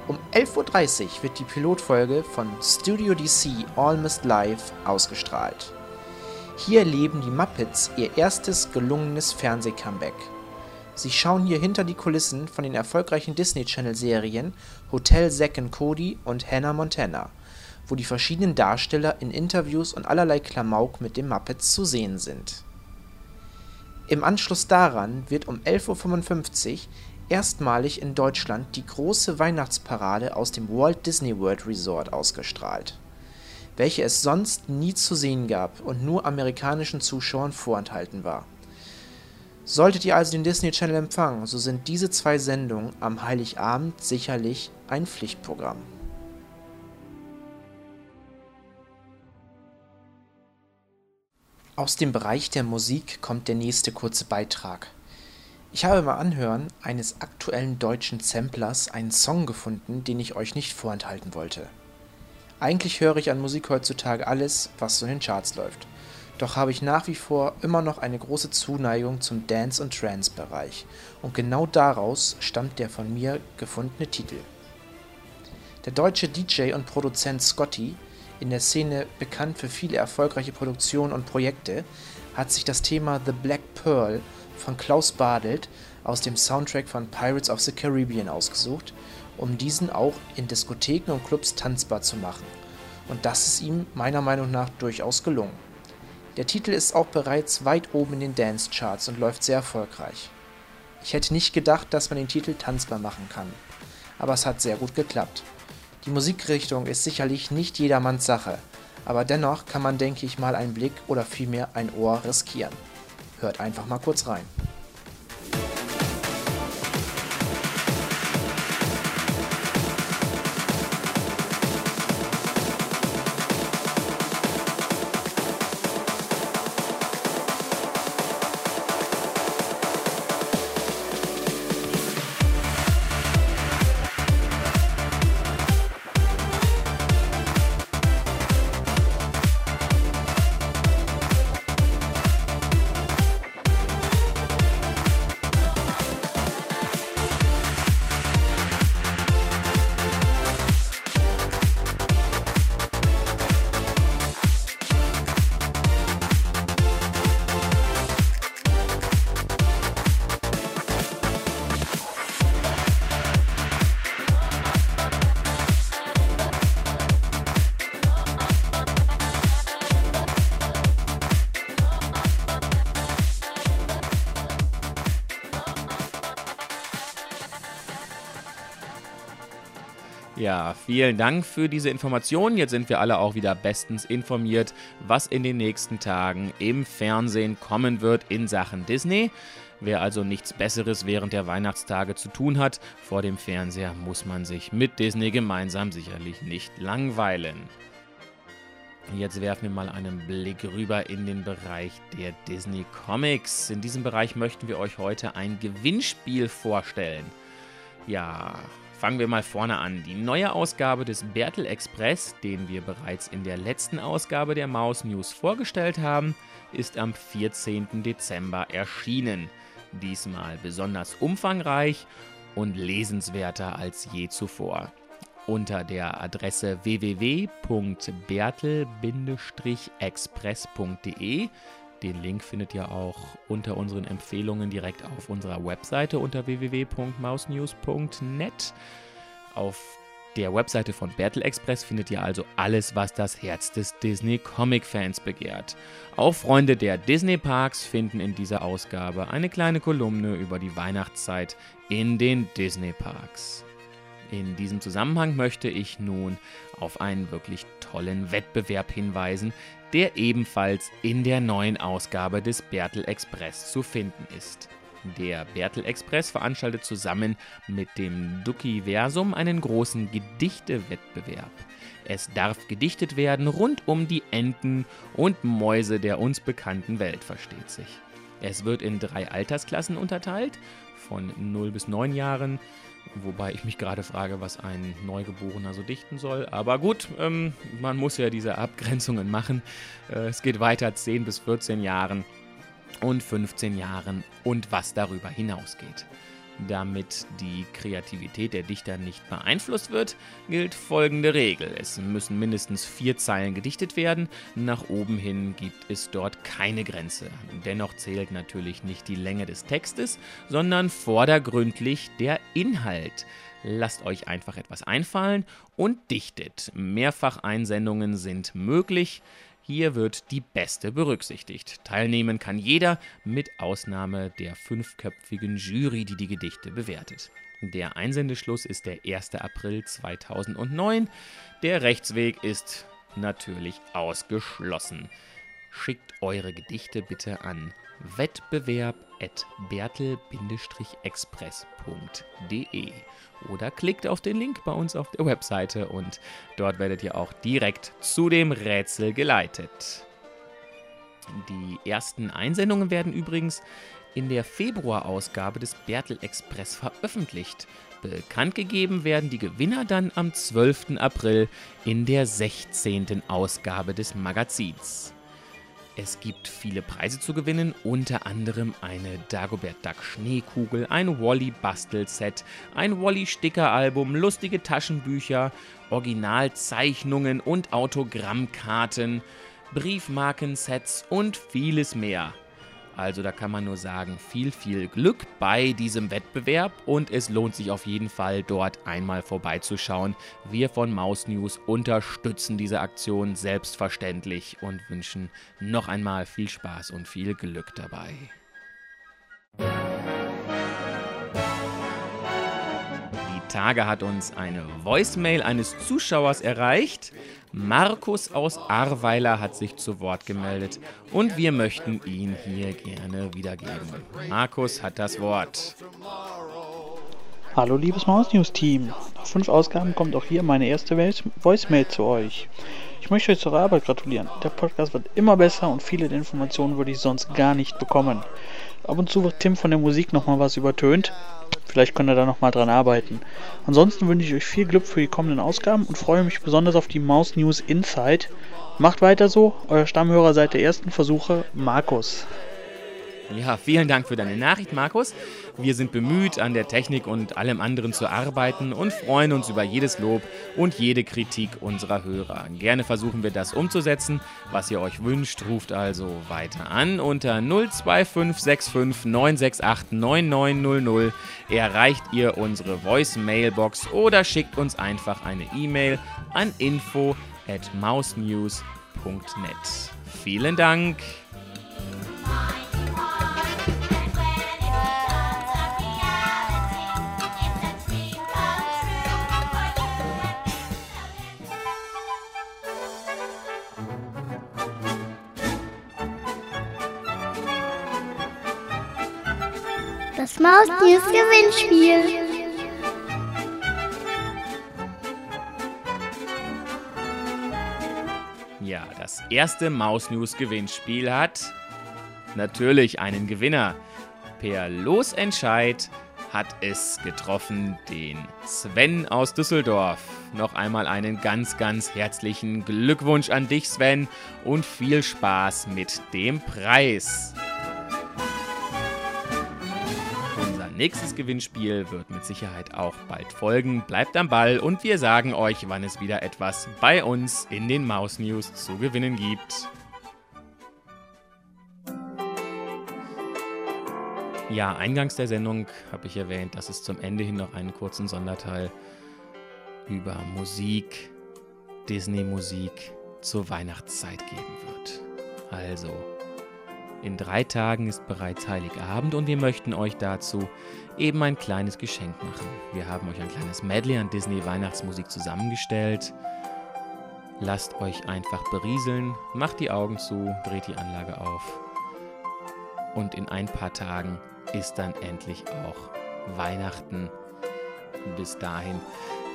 Um 11.30 Uhr wird die Pilotfolge von Studio DC Almost Live ausgestrahlt. Hier erleben die Muppets ihr erstes gelungenes Fernseh-Comeback. Sie schauen hier hinter die Kulissen von den erfolgreichen Disney Channel Serien Hotel Zack Cody und Hannah Montana, wo die verschiedenen Darsteller in Interviews und allerlei Klamauk mit den Muppets zu sehen sind. Im Anschluss daran wird um 11.55 Uhr erstmalig in Deutschland die große Weihnachtsparade aus dem Walt Disney World Resort ausgestrahlt, welche es sonst nie zu sehen gab und nur amerikanischen Zuschauern vorenthalten war. Solltet ihr also den Disney Channel empfangen, so sind diese zwei Sendungen am Heiligabend sicherlich ein Pflichtprogramm. Aus dem Bereich der Musik kommt der nächste kurze Beitrag. Ich habe beim Anhören eines aktuellen deutschen Samplers einen Song gefunden, den ich euch nicht vorenthalten wollte. Eigentlich höre ich an Musik heutzutage alles, was so in den Charts läuft. Doch habe ich nach wie vor immer noch eine große Zuneigung zum Dance- und Trance-Bereich. Und genau daraus stammt der von mir gefundene Titel. Der deutsche DJ und Produzent Scotty, in der Szene bekannt für viele erfolgreiche Produktionen und Projekte, hat sich das Thema The Black Pearl von Klaus Badelt aus dem Soundtrack von Pirates of the Caribbean ausgesucht, um diesen auch in Diskotheken und Clubs tanzbar zu machen. Und das ist ihm meiner Meinung nach durchaus gelungen. Der Titel ist auch bereits weit oben in den Dance-Charts und läuft sehr erfolgreich. Ich hätte nicht gedacht, dass man den Titel tanzbar machen kann. Aber es hat sehr gut geklappt. Die Musikrichtung ist sicherlich nicht jedermanns Sache, aber dennoch kann man, denke ich mal, einen Blick oder vielmehr ein Ohr riskieren. Hört einfach mal kurz rein. Vielen Dank für diese Informationen. Jetzt sind wir alle auch wieder bestens informiert, was in den nächsten Tagen im Fernsehen kommen wird in Sachen Disney. Wer also nichts Besseres während der Weihnachtstage zu tun hat, vor dem Fernseher muss man sich mit Disney gemeinsam sicherlich nicht langweilen. Jetzt werfen wir mal einen Blick rüber in den Bereich der Disney Comics. In diesem Bereich möchten wir euch heute ein Gewinnspiel vorstellen. Ja, Fangen wir mal vorne an. Die neue Ausgabe des Bertel Express, den wir bereits in der letzten Ausgabe der Maus News vorgestellt haben, ist am 14. Dezember erschienen. Diesmal besonders umfangreich und lesenswerter als je zuvor. Unter der Adresse www.bertel-express.de den Link findet ihr auch unter unseren Empfehlungen direkt auf unserer Webseite unter www.mausnews.net. Auf der Webseite von Battle Express findet ihr also alles, was das Herz des Disney-Comic-Fans begehrt. Auch Freunde der Disney-Parks finden in dieser Ausgabe eine kleine Kolumne über die Weihnachtszeit in den Disney-Parks. In diesem Zusammenhang möchte ich nun auf einen wirklich tollen Wettbewerb hinweisen, der ebenfalls in der neuen Ausgabe des Bertel Express zu finden ist. Der Bertel Express veranstaltet zusammen mit dem Duckiversum einen großen Gedichtewettbewerb. Es darf gedichtet werden rund um die Enten und Mäuse der uns bekannten Welt, versteht sich. Es wird in drei Altersklassen unterteilt, von 0 bis 9 Jahren, Wobei ich mich gerade frage, was ein Neugeborener so dichten soll. Aber gut, ähm, man muss ja diese Abgrenzungen machen. Äh, es geht weiter 10 bis 14 Jahren und 15 Jahren und was darüber hinausgeht. Damit die Kreativität der Dichter nicht beeinflusst wird, gilt folgende Regel. Es müssen mindestens vier Zeilen gedichtet werden. Nach oben hin gibt es dort keine Grenze. Dennoch zählt natürlich nicht die Länge des Textes, sondern vordergründlich der Inhalt. Lasst euch einfach etwas einfallen und dichtet. Mehrfacheinsendungen sind möglich. Hier wird die beste berücksichtigt. Teilnehmen kann jeder, mit Ausnahme der fünfköpfigen Jury, die die Gedichte bewertet. Der Einsendeschluss ist der 1. April 2009. Der Rechtsweg ist natürlich ausgeschlossen. Schickt eure Gedichte bitte an wettbewerb.bertel-express.de oder klickt auf den Link bei uns auf der Webseite und dort werdet ihr auch direkt zu dem Rätsel geleitet. Die ersten Einsendungen werden übrigens in der Februarausgabe des Bertel Express veröffentlicht. Bekannt gegeben werden die Gewinner dann am 12. April in der 16. Ausgabe des Magazins. Es gibt viele Preise zu gewinnen, unter anderem eine Dagobert Duck Schneekugel, ein Wally Bastelset, ein Wally Stickeralbum, lustige Taschenbücher, Originalzeichnungen und Autogrammkarten, Briefmarkensets und vieles mehr. Also da kann man nur sagen, viel, viel Glück bei diesem Wettbewerb und es lohnt sich auf jeden Fall dort einmal vorbeizuschauen. Wir von Maus News unterstützen diese Aktion selbstverständlich und wünschen noch einmal viel Spaß und viel Glück dabei. Die Tage hat uns eine Voicemail eines Zuschauers erreicht. Markus aus Ahrweiler hat sich zu Wort gemeldet und wir möchten ihn hier gerne wiedergeben. Markus hat das Wort. Hallo liebes Maus News Team. Nach fünf Ausgaben kommt auch hier meine erste Voicemail zu euch. Ich möchte euch zur Arbeit gratulieren. Der Podcast wird immer besser und viele der Informationen würde ich sonst gar nicht bekommen. Ab und zu wird Tim von der Musik nochmal was übertönt. Vielleicht könnt ihr da nochmal dran arbeiten. Ansonsten wünsche ich euch viel Glück für die kommenden Ausgaben und freue mich besonders auf die Maus News Insight. Macht weiter so, euer Stammhörer seit der ersten Versuche, Markus. Ja, vielen Dank für deine Nachricht, Markus. Wir sind bemüht, an der Technik und allem anderen zu arbeiten und freuen uns über jedes Lob und jede Kritik unserer Hörer. Gerne versuchen wir das umzusetzen. Was ihr euch wünscht, ruft also weiter an unter 02565 968 9900. Erreicht ihr unsere Voice-Mailbox oder schickt uns einfach eine E-Mail an info at mousenews.net. Vielen Dank! Das Maus News Gewinnspiel. Ja, das erste Maus News Gewinnspiel hat natürlich einen Gewinner. Per Losentscheid hat es getroffen den Sven aus Düsseldorf. Noch einmal einen ganz, ganz herzlichen Glückwunsch an dich, Sven, und viel Spaß mit dem Preis. Nächstes Gewinnspiel wird mit Sicherheit auch bald folgen. Bleibt am Ball und wir sagen euch, wann es wieder etwas bei uns in den Maus News zu gewinnen gibt. Ja, eingangs der Sendung habe ich erwähnt, dass es zum Ende hin noch einen kurzen Sonderteil über Musik, Disney-Musik zur Weihnachtszeit geben wird. Also, in drei Tagen ist bereits Heiligabend und wir möchten euch dazu eben ein kleines Geschenk machen. Wir haben euch ein kleines Medley an Disney Weihnachtsmusik zusammengestellt. Lasst euch einfach berieseln, macht die Augen zu, dreht die Anlage auf. Und in ein paar Tagen ist dann endlich auch Weihnachten. Bis dahin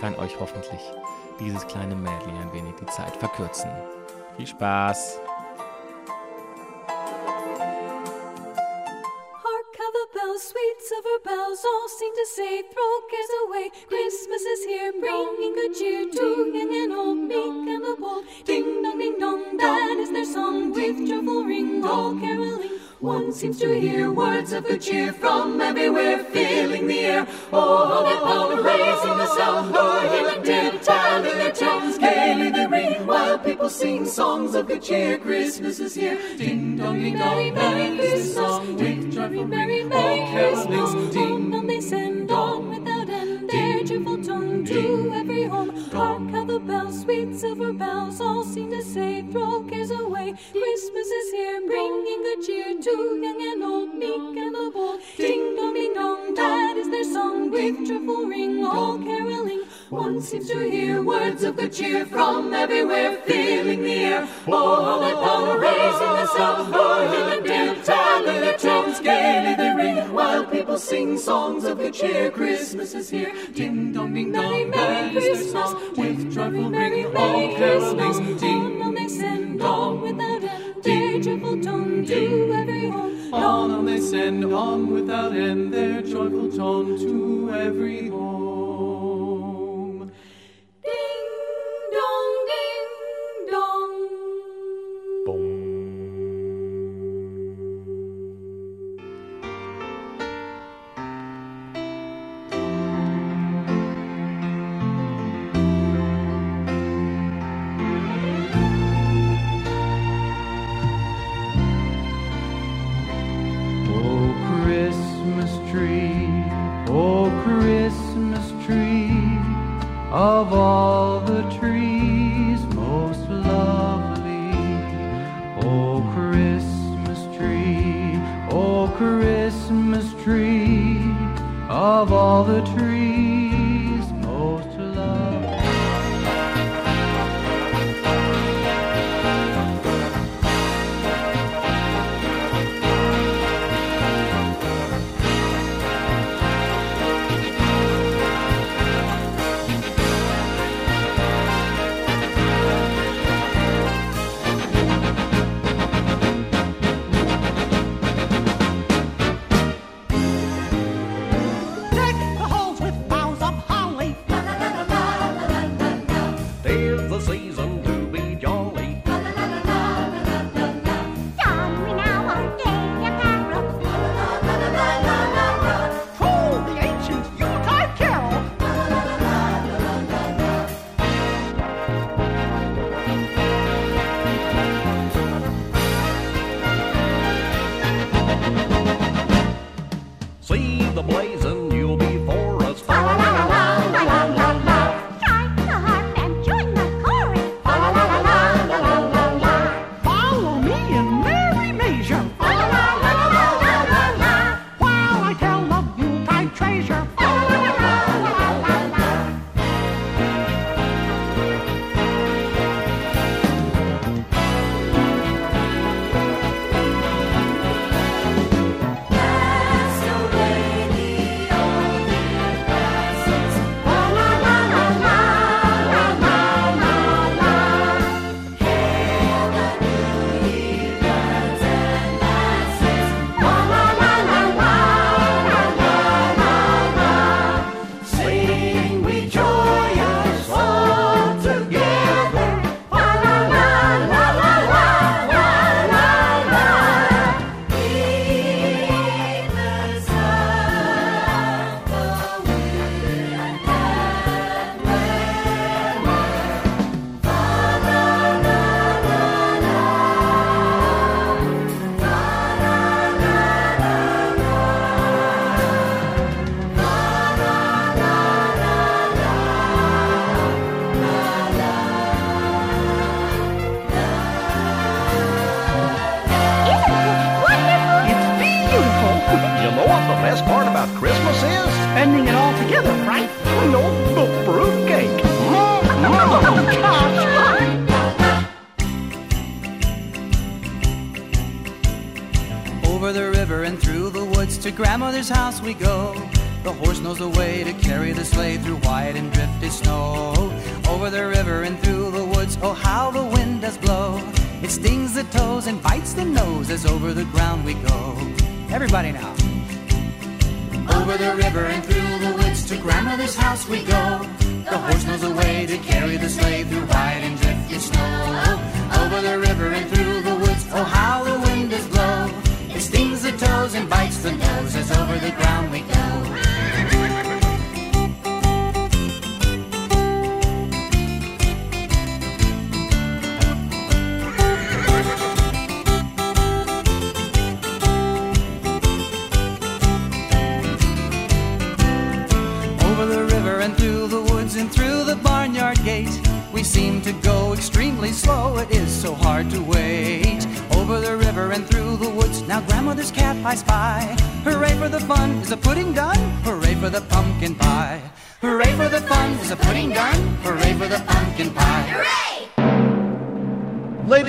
kann euch hoffentlich dieses kleine Medley ein wenig die Zeit verkürzen. Viel Spaß! All seem to say, throw cares away. Christmas is here, bringing good cheer to young and old, meek and the bold. Ding dong, ding dong, that is their song with joyful ring, all caroling. One seems to hear words of good cheer from everywhere, filling the air. Oh, how they pound, raising the sound, o'er hill and dale, telling their tales. Gaily they ring while people sing songs of good cheer. Christmas is here. Ding dong, ding dong, merry song with joyful ring, all caroling. Ding dong, they send on without end their cheerful tone to every home. Hark how the bells, sweet silver bells, all seem to say, throw cares away. Christmas is here, bringing good cheer to young and old, meek and the bold. Ding dong, ding dong, that is their song with cheerful ring, all caroling. One seems to hear words of good cheer from everywhere, filling the air. Oh, how they pound, raising the sound, hill and dale, telling their tales. Gaily they ring while people sing songs of good cheer. Christmas is here. Ding dong, ding dong, that is their song with joyful ring, all caroling. Ding dong, they send on without end their joyful tone to every home. On they send on without end their joyful tone to every home. ever and.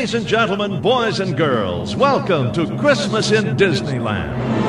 Ladies and gentlemen, boys and girls, welcome to Christmas in Disneyland.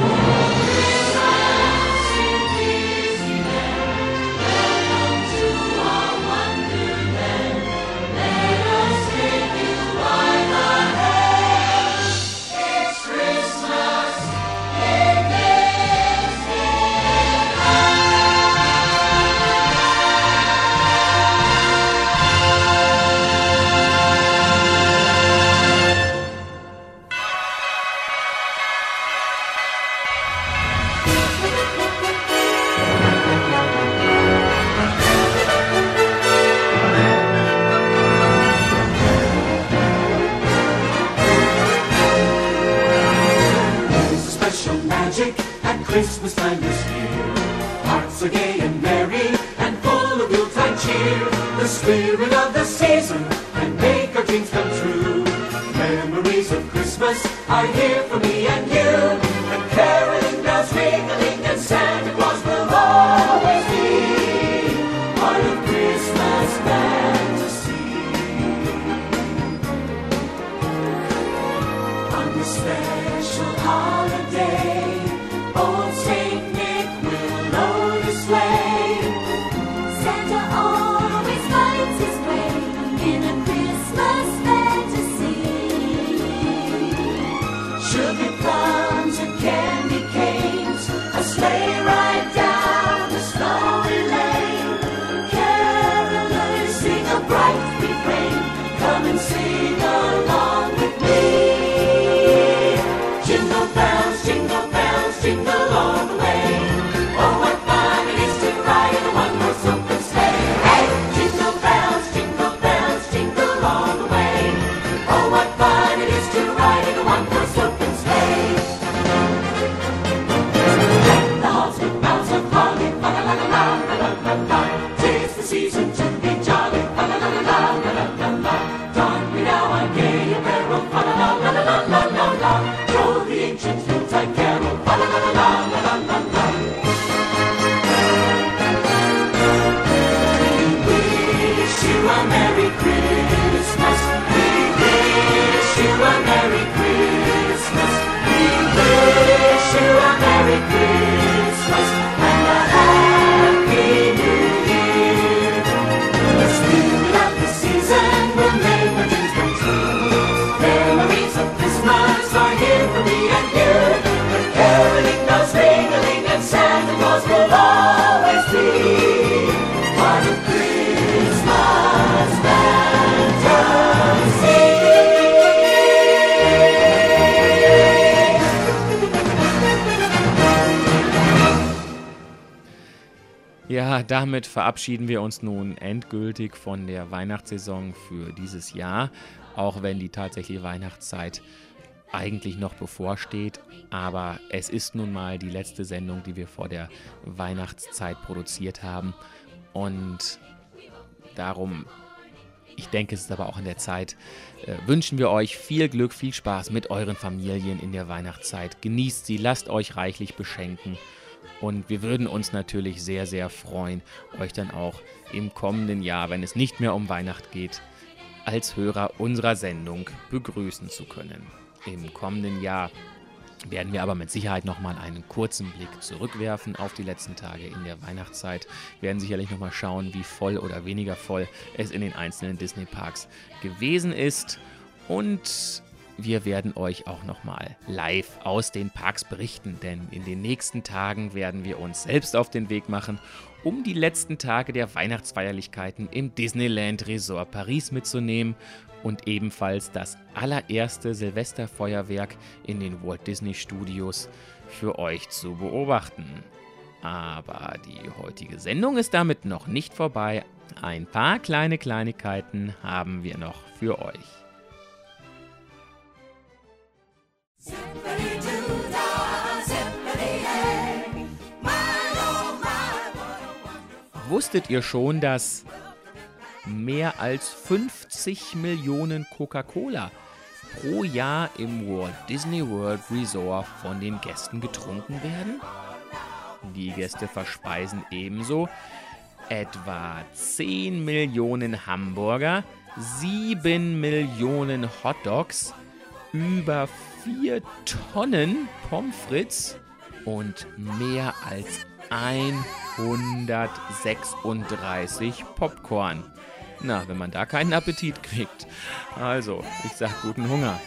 Ja, damit verabschieden wir uns nun endgültig von der Weihnachtssaison für dieses Jahr, auch wenn die tatsächliche Weihnachtszeit eigentlich noch bevorsteht. Aber es ist nun mal die letzte Sendung, die wir vor der Weihnachtszeit produziert haben. Und darum, ich denke, es ist aber auch an der Zeit, äh, wünschen wir euch viel Glück, viel Spaß mit euren Familien in der Weihnachtszeit. Genießt sie, lasst euch reichlich beschenken. Und wir würden uns natürlich sehr, sehr freuen, euch dann auch im kommenden Jahr, wenn es nicht mehr um Weihnacht geht, als Hörer unserer Sendung begrüßen zu können. Im kommenden Jahr werden wir aber mit Sicherheit nochmal einen kurzen Blick zurückwerfen auf die letzten Tage in der Weihnachtszeit. Wir werden sicherlich nochmal schauen, wie voll oder weniger voll es in den einzelnen Disney-Parks gewesen ist. Und wir werden euch auch nochmal live aus den Parks berichten, denn in den nächsten Tagen werden wir uns selbst auf den Weg machen, um die letzten Tage der Weihnachtsfeierlichkeiten im Disneyland Resort Paris mitzunehmen und ebenfalls das allererste Silvesterfeuerwerk in den Walt Disney Studios für euch zu beobachten. Aber die heutige Sendung ist damit noch nicht vorbei. Ein paar kleine Kleinigkeiten haben wir noch für euch. Wusstet ihr schon, dass mehr als 50 Millionen Coca-Cola pro Jahr im Walt Disney World Resort von den Gästen getrunken werden? Die Gäste verspeisen ebenso etwa 10 Millionen Hamburger, 7 Millionen Hotdogs, über 4 Tonnen Pommes frites und mehr als 136 Popcorn. Na, wenn man da keinen Appetit kriegt. Also, ich sag guten Hunger.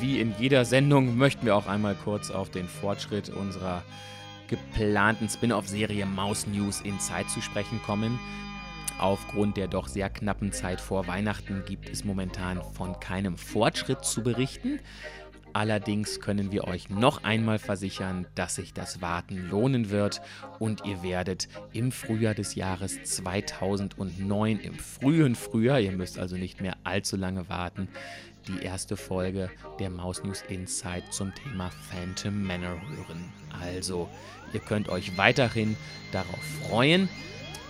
Wie in jeder Sendung möchten wir auch einmal kurz auf den Fortschritt unserer geplanten Spin-off-Serie Maus News in Zeit zu sprechen kommen. Aufgrund der doch sehr knappen Zeit vor Weihnachten gibt es momentan von keinem Fortschritt zu berichten. Allerdings können wir euch noch einmal versichern, dass sich das Warten lohnen wird und ihr werdet im Frühjahr des Jahres 2009, im frühen Frühjahr, ihr müsst also nicht mehr allzu lange warten, die erste Folge der Maus News Insight zum Thema Phantom Manor hören. Also, ihr könnt euch weiterhin darauf freuen.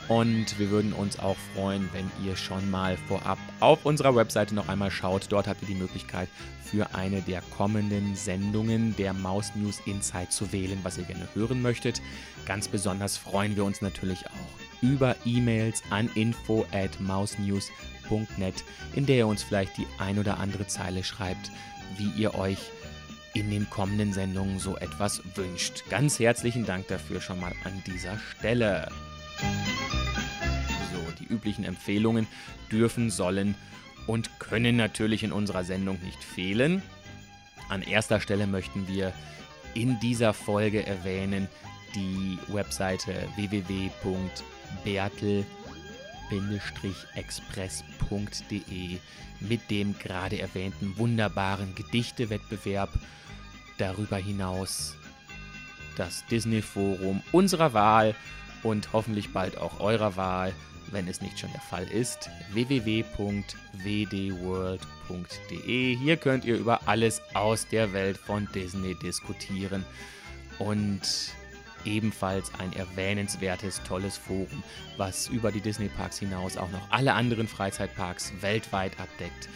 Und wir würden uns auch freuen, wenn ihr schon mal vorab auf unserer Webseite noch einmal schaut. Dort habt ihr die Möglichkeit, für eine der kommenden Sendungen der Maus News Insight zu wählen, was ihr gerne hören möchtet. Ganz besonders freuen wir uns natürlich auch über E-Mails an info at mausnews.net, in der ihr uns vielleicht die ein oder andere Zeile schreibt, wie ihr euch in den kommenden Sendungen so etwas wünscht. Ganz herzlichen Dank dafür schon mal an dieser Stelle. So, die üblichen Empfehlungen dürfen, sollen und können natürlich in unserer Sendung nicht fehlen. An erster Stelle möchten wir in dieser Folge erwähnen die Webseite www.bertel-express.de mit dem gerade erwähnten wunderbaren Gedichtewettbewerb. Darüber hinaus das Disney Forum unserer Wahl und hoffentlich bald auch eurer Wahl, wenn es nicht schon der Fall ist, www.wdworld.de. Hier könnt ihr über alles aus der Welt von Disney diskutieren und ebenfalls ein erwähnenswertes, tolles Forum, was über die Disney Parks hinaus auch noch alle anderen Freizeitparks weltweit abdeckt.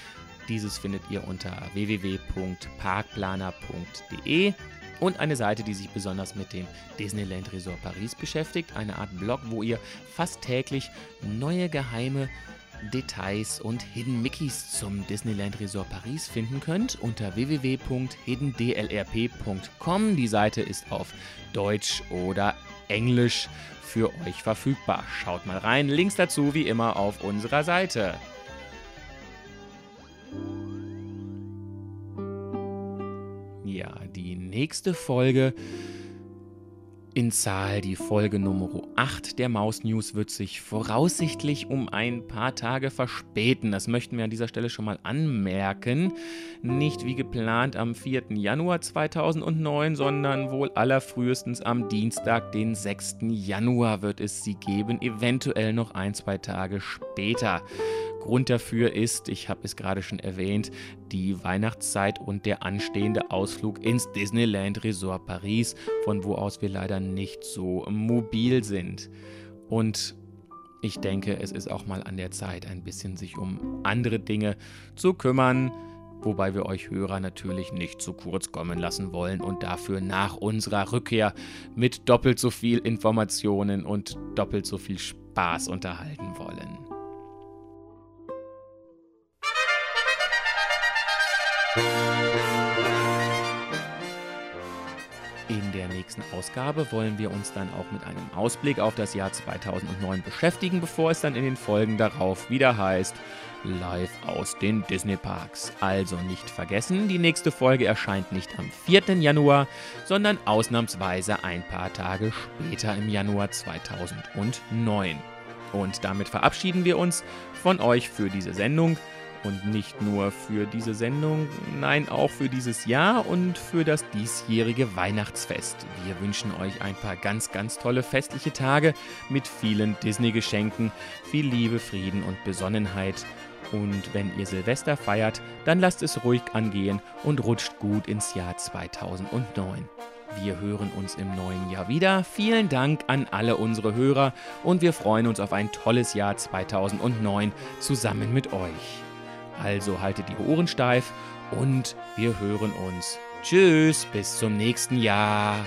Dieses findet ihr unter www.parkplaner.de und eine Seite, die sich besonders mit dem Disneyland Resort Paris beschäftigt. Eine Art Blog, wo ihr fast täglich neue geheime Details und Hidden Mickeys zum Disneyland Resort Paris finden könnt unter www.hiddendlrp.com. Die Seite ist auf Deutsch oder Englisch für euch verfügbar. Schaut mal rein. Links dazu wie immer auf unserer Seite. Ja, nächste Folge in Zahl, die Folge Nummer 8 der Maus News, wird sich voraussichtlich um ein paar Tage verspäten. Das möchten wir an dieser Stelle schon mal anmerken. Nicht wie geplant am 4. Januar 2009, sondern wohl allerfrühestens am Dienstag, den 6. Januar, wird es sie geben. Eventuell noch ein, zwei Tage später. Grund dafür ist, ich habe es gerade schon erwähnt, die Weihnachtszeit und der anstehende Ausflug ins Disneyland Resort Paris, von wo aus wir leider nicht so mobil sind. Und ich denke, es ist auch mal an der Zeit, ein bisschen sich um andere Dinge zu kümmern, wobei wir euch Hörer natürlich nicht zu kurz kommen lassen wollen und dafür nach unserer Rückkehr mit doppelt so viel Informationen und doppelt so viel Spaß unterhalten wollen. Nächsten Ausgabe wollen wir uns dann auch mit einem Ausblick auf das Jahr 2009 beschäftigen, bevor es dann in den Folgen darauf wieder heißt Live aus den Disney Parks. Also nicht vergessen, die nächste Folge erscheint nicht am 4. Januar, sondern ausnahmsweise ein paar Tage später im Januar 2009. Und damit verabschieden wir uns von euch für diese Sendung. Und nicht nur für diese Sendung, nein, auch für dieses Jahr und für das diesjährige Weihnachtsfest. Wir wünschen euch ein paar ganz, ganz tolle festliche Tage mit vielen Disney-Geschenken, viel Liebe, Frieden und Besonnenheit. Und wenn ihr Silvester feiert, dann lasst es ruhig angehen und rutscht gut ins Jahr 2009. Wir hören uns im neuen Jahr wieder. Vielen Dank an alle unsere Hörer und wir freuen uns auf ein tolles Jahr 2009 zusammen mit euch. Also haltet die Ohren steif und wir hören uns. Tschüss, bis zum nächsten Jahr.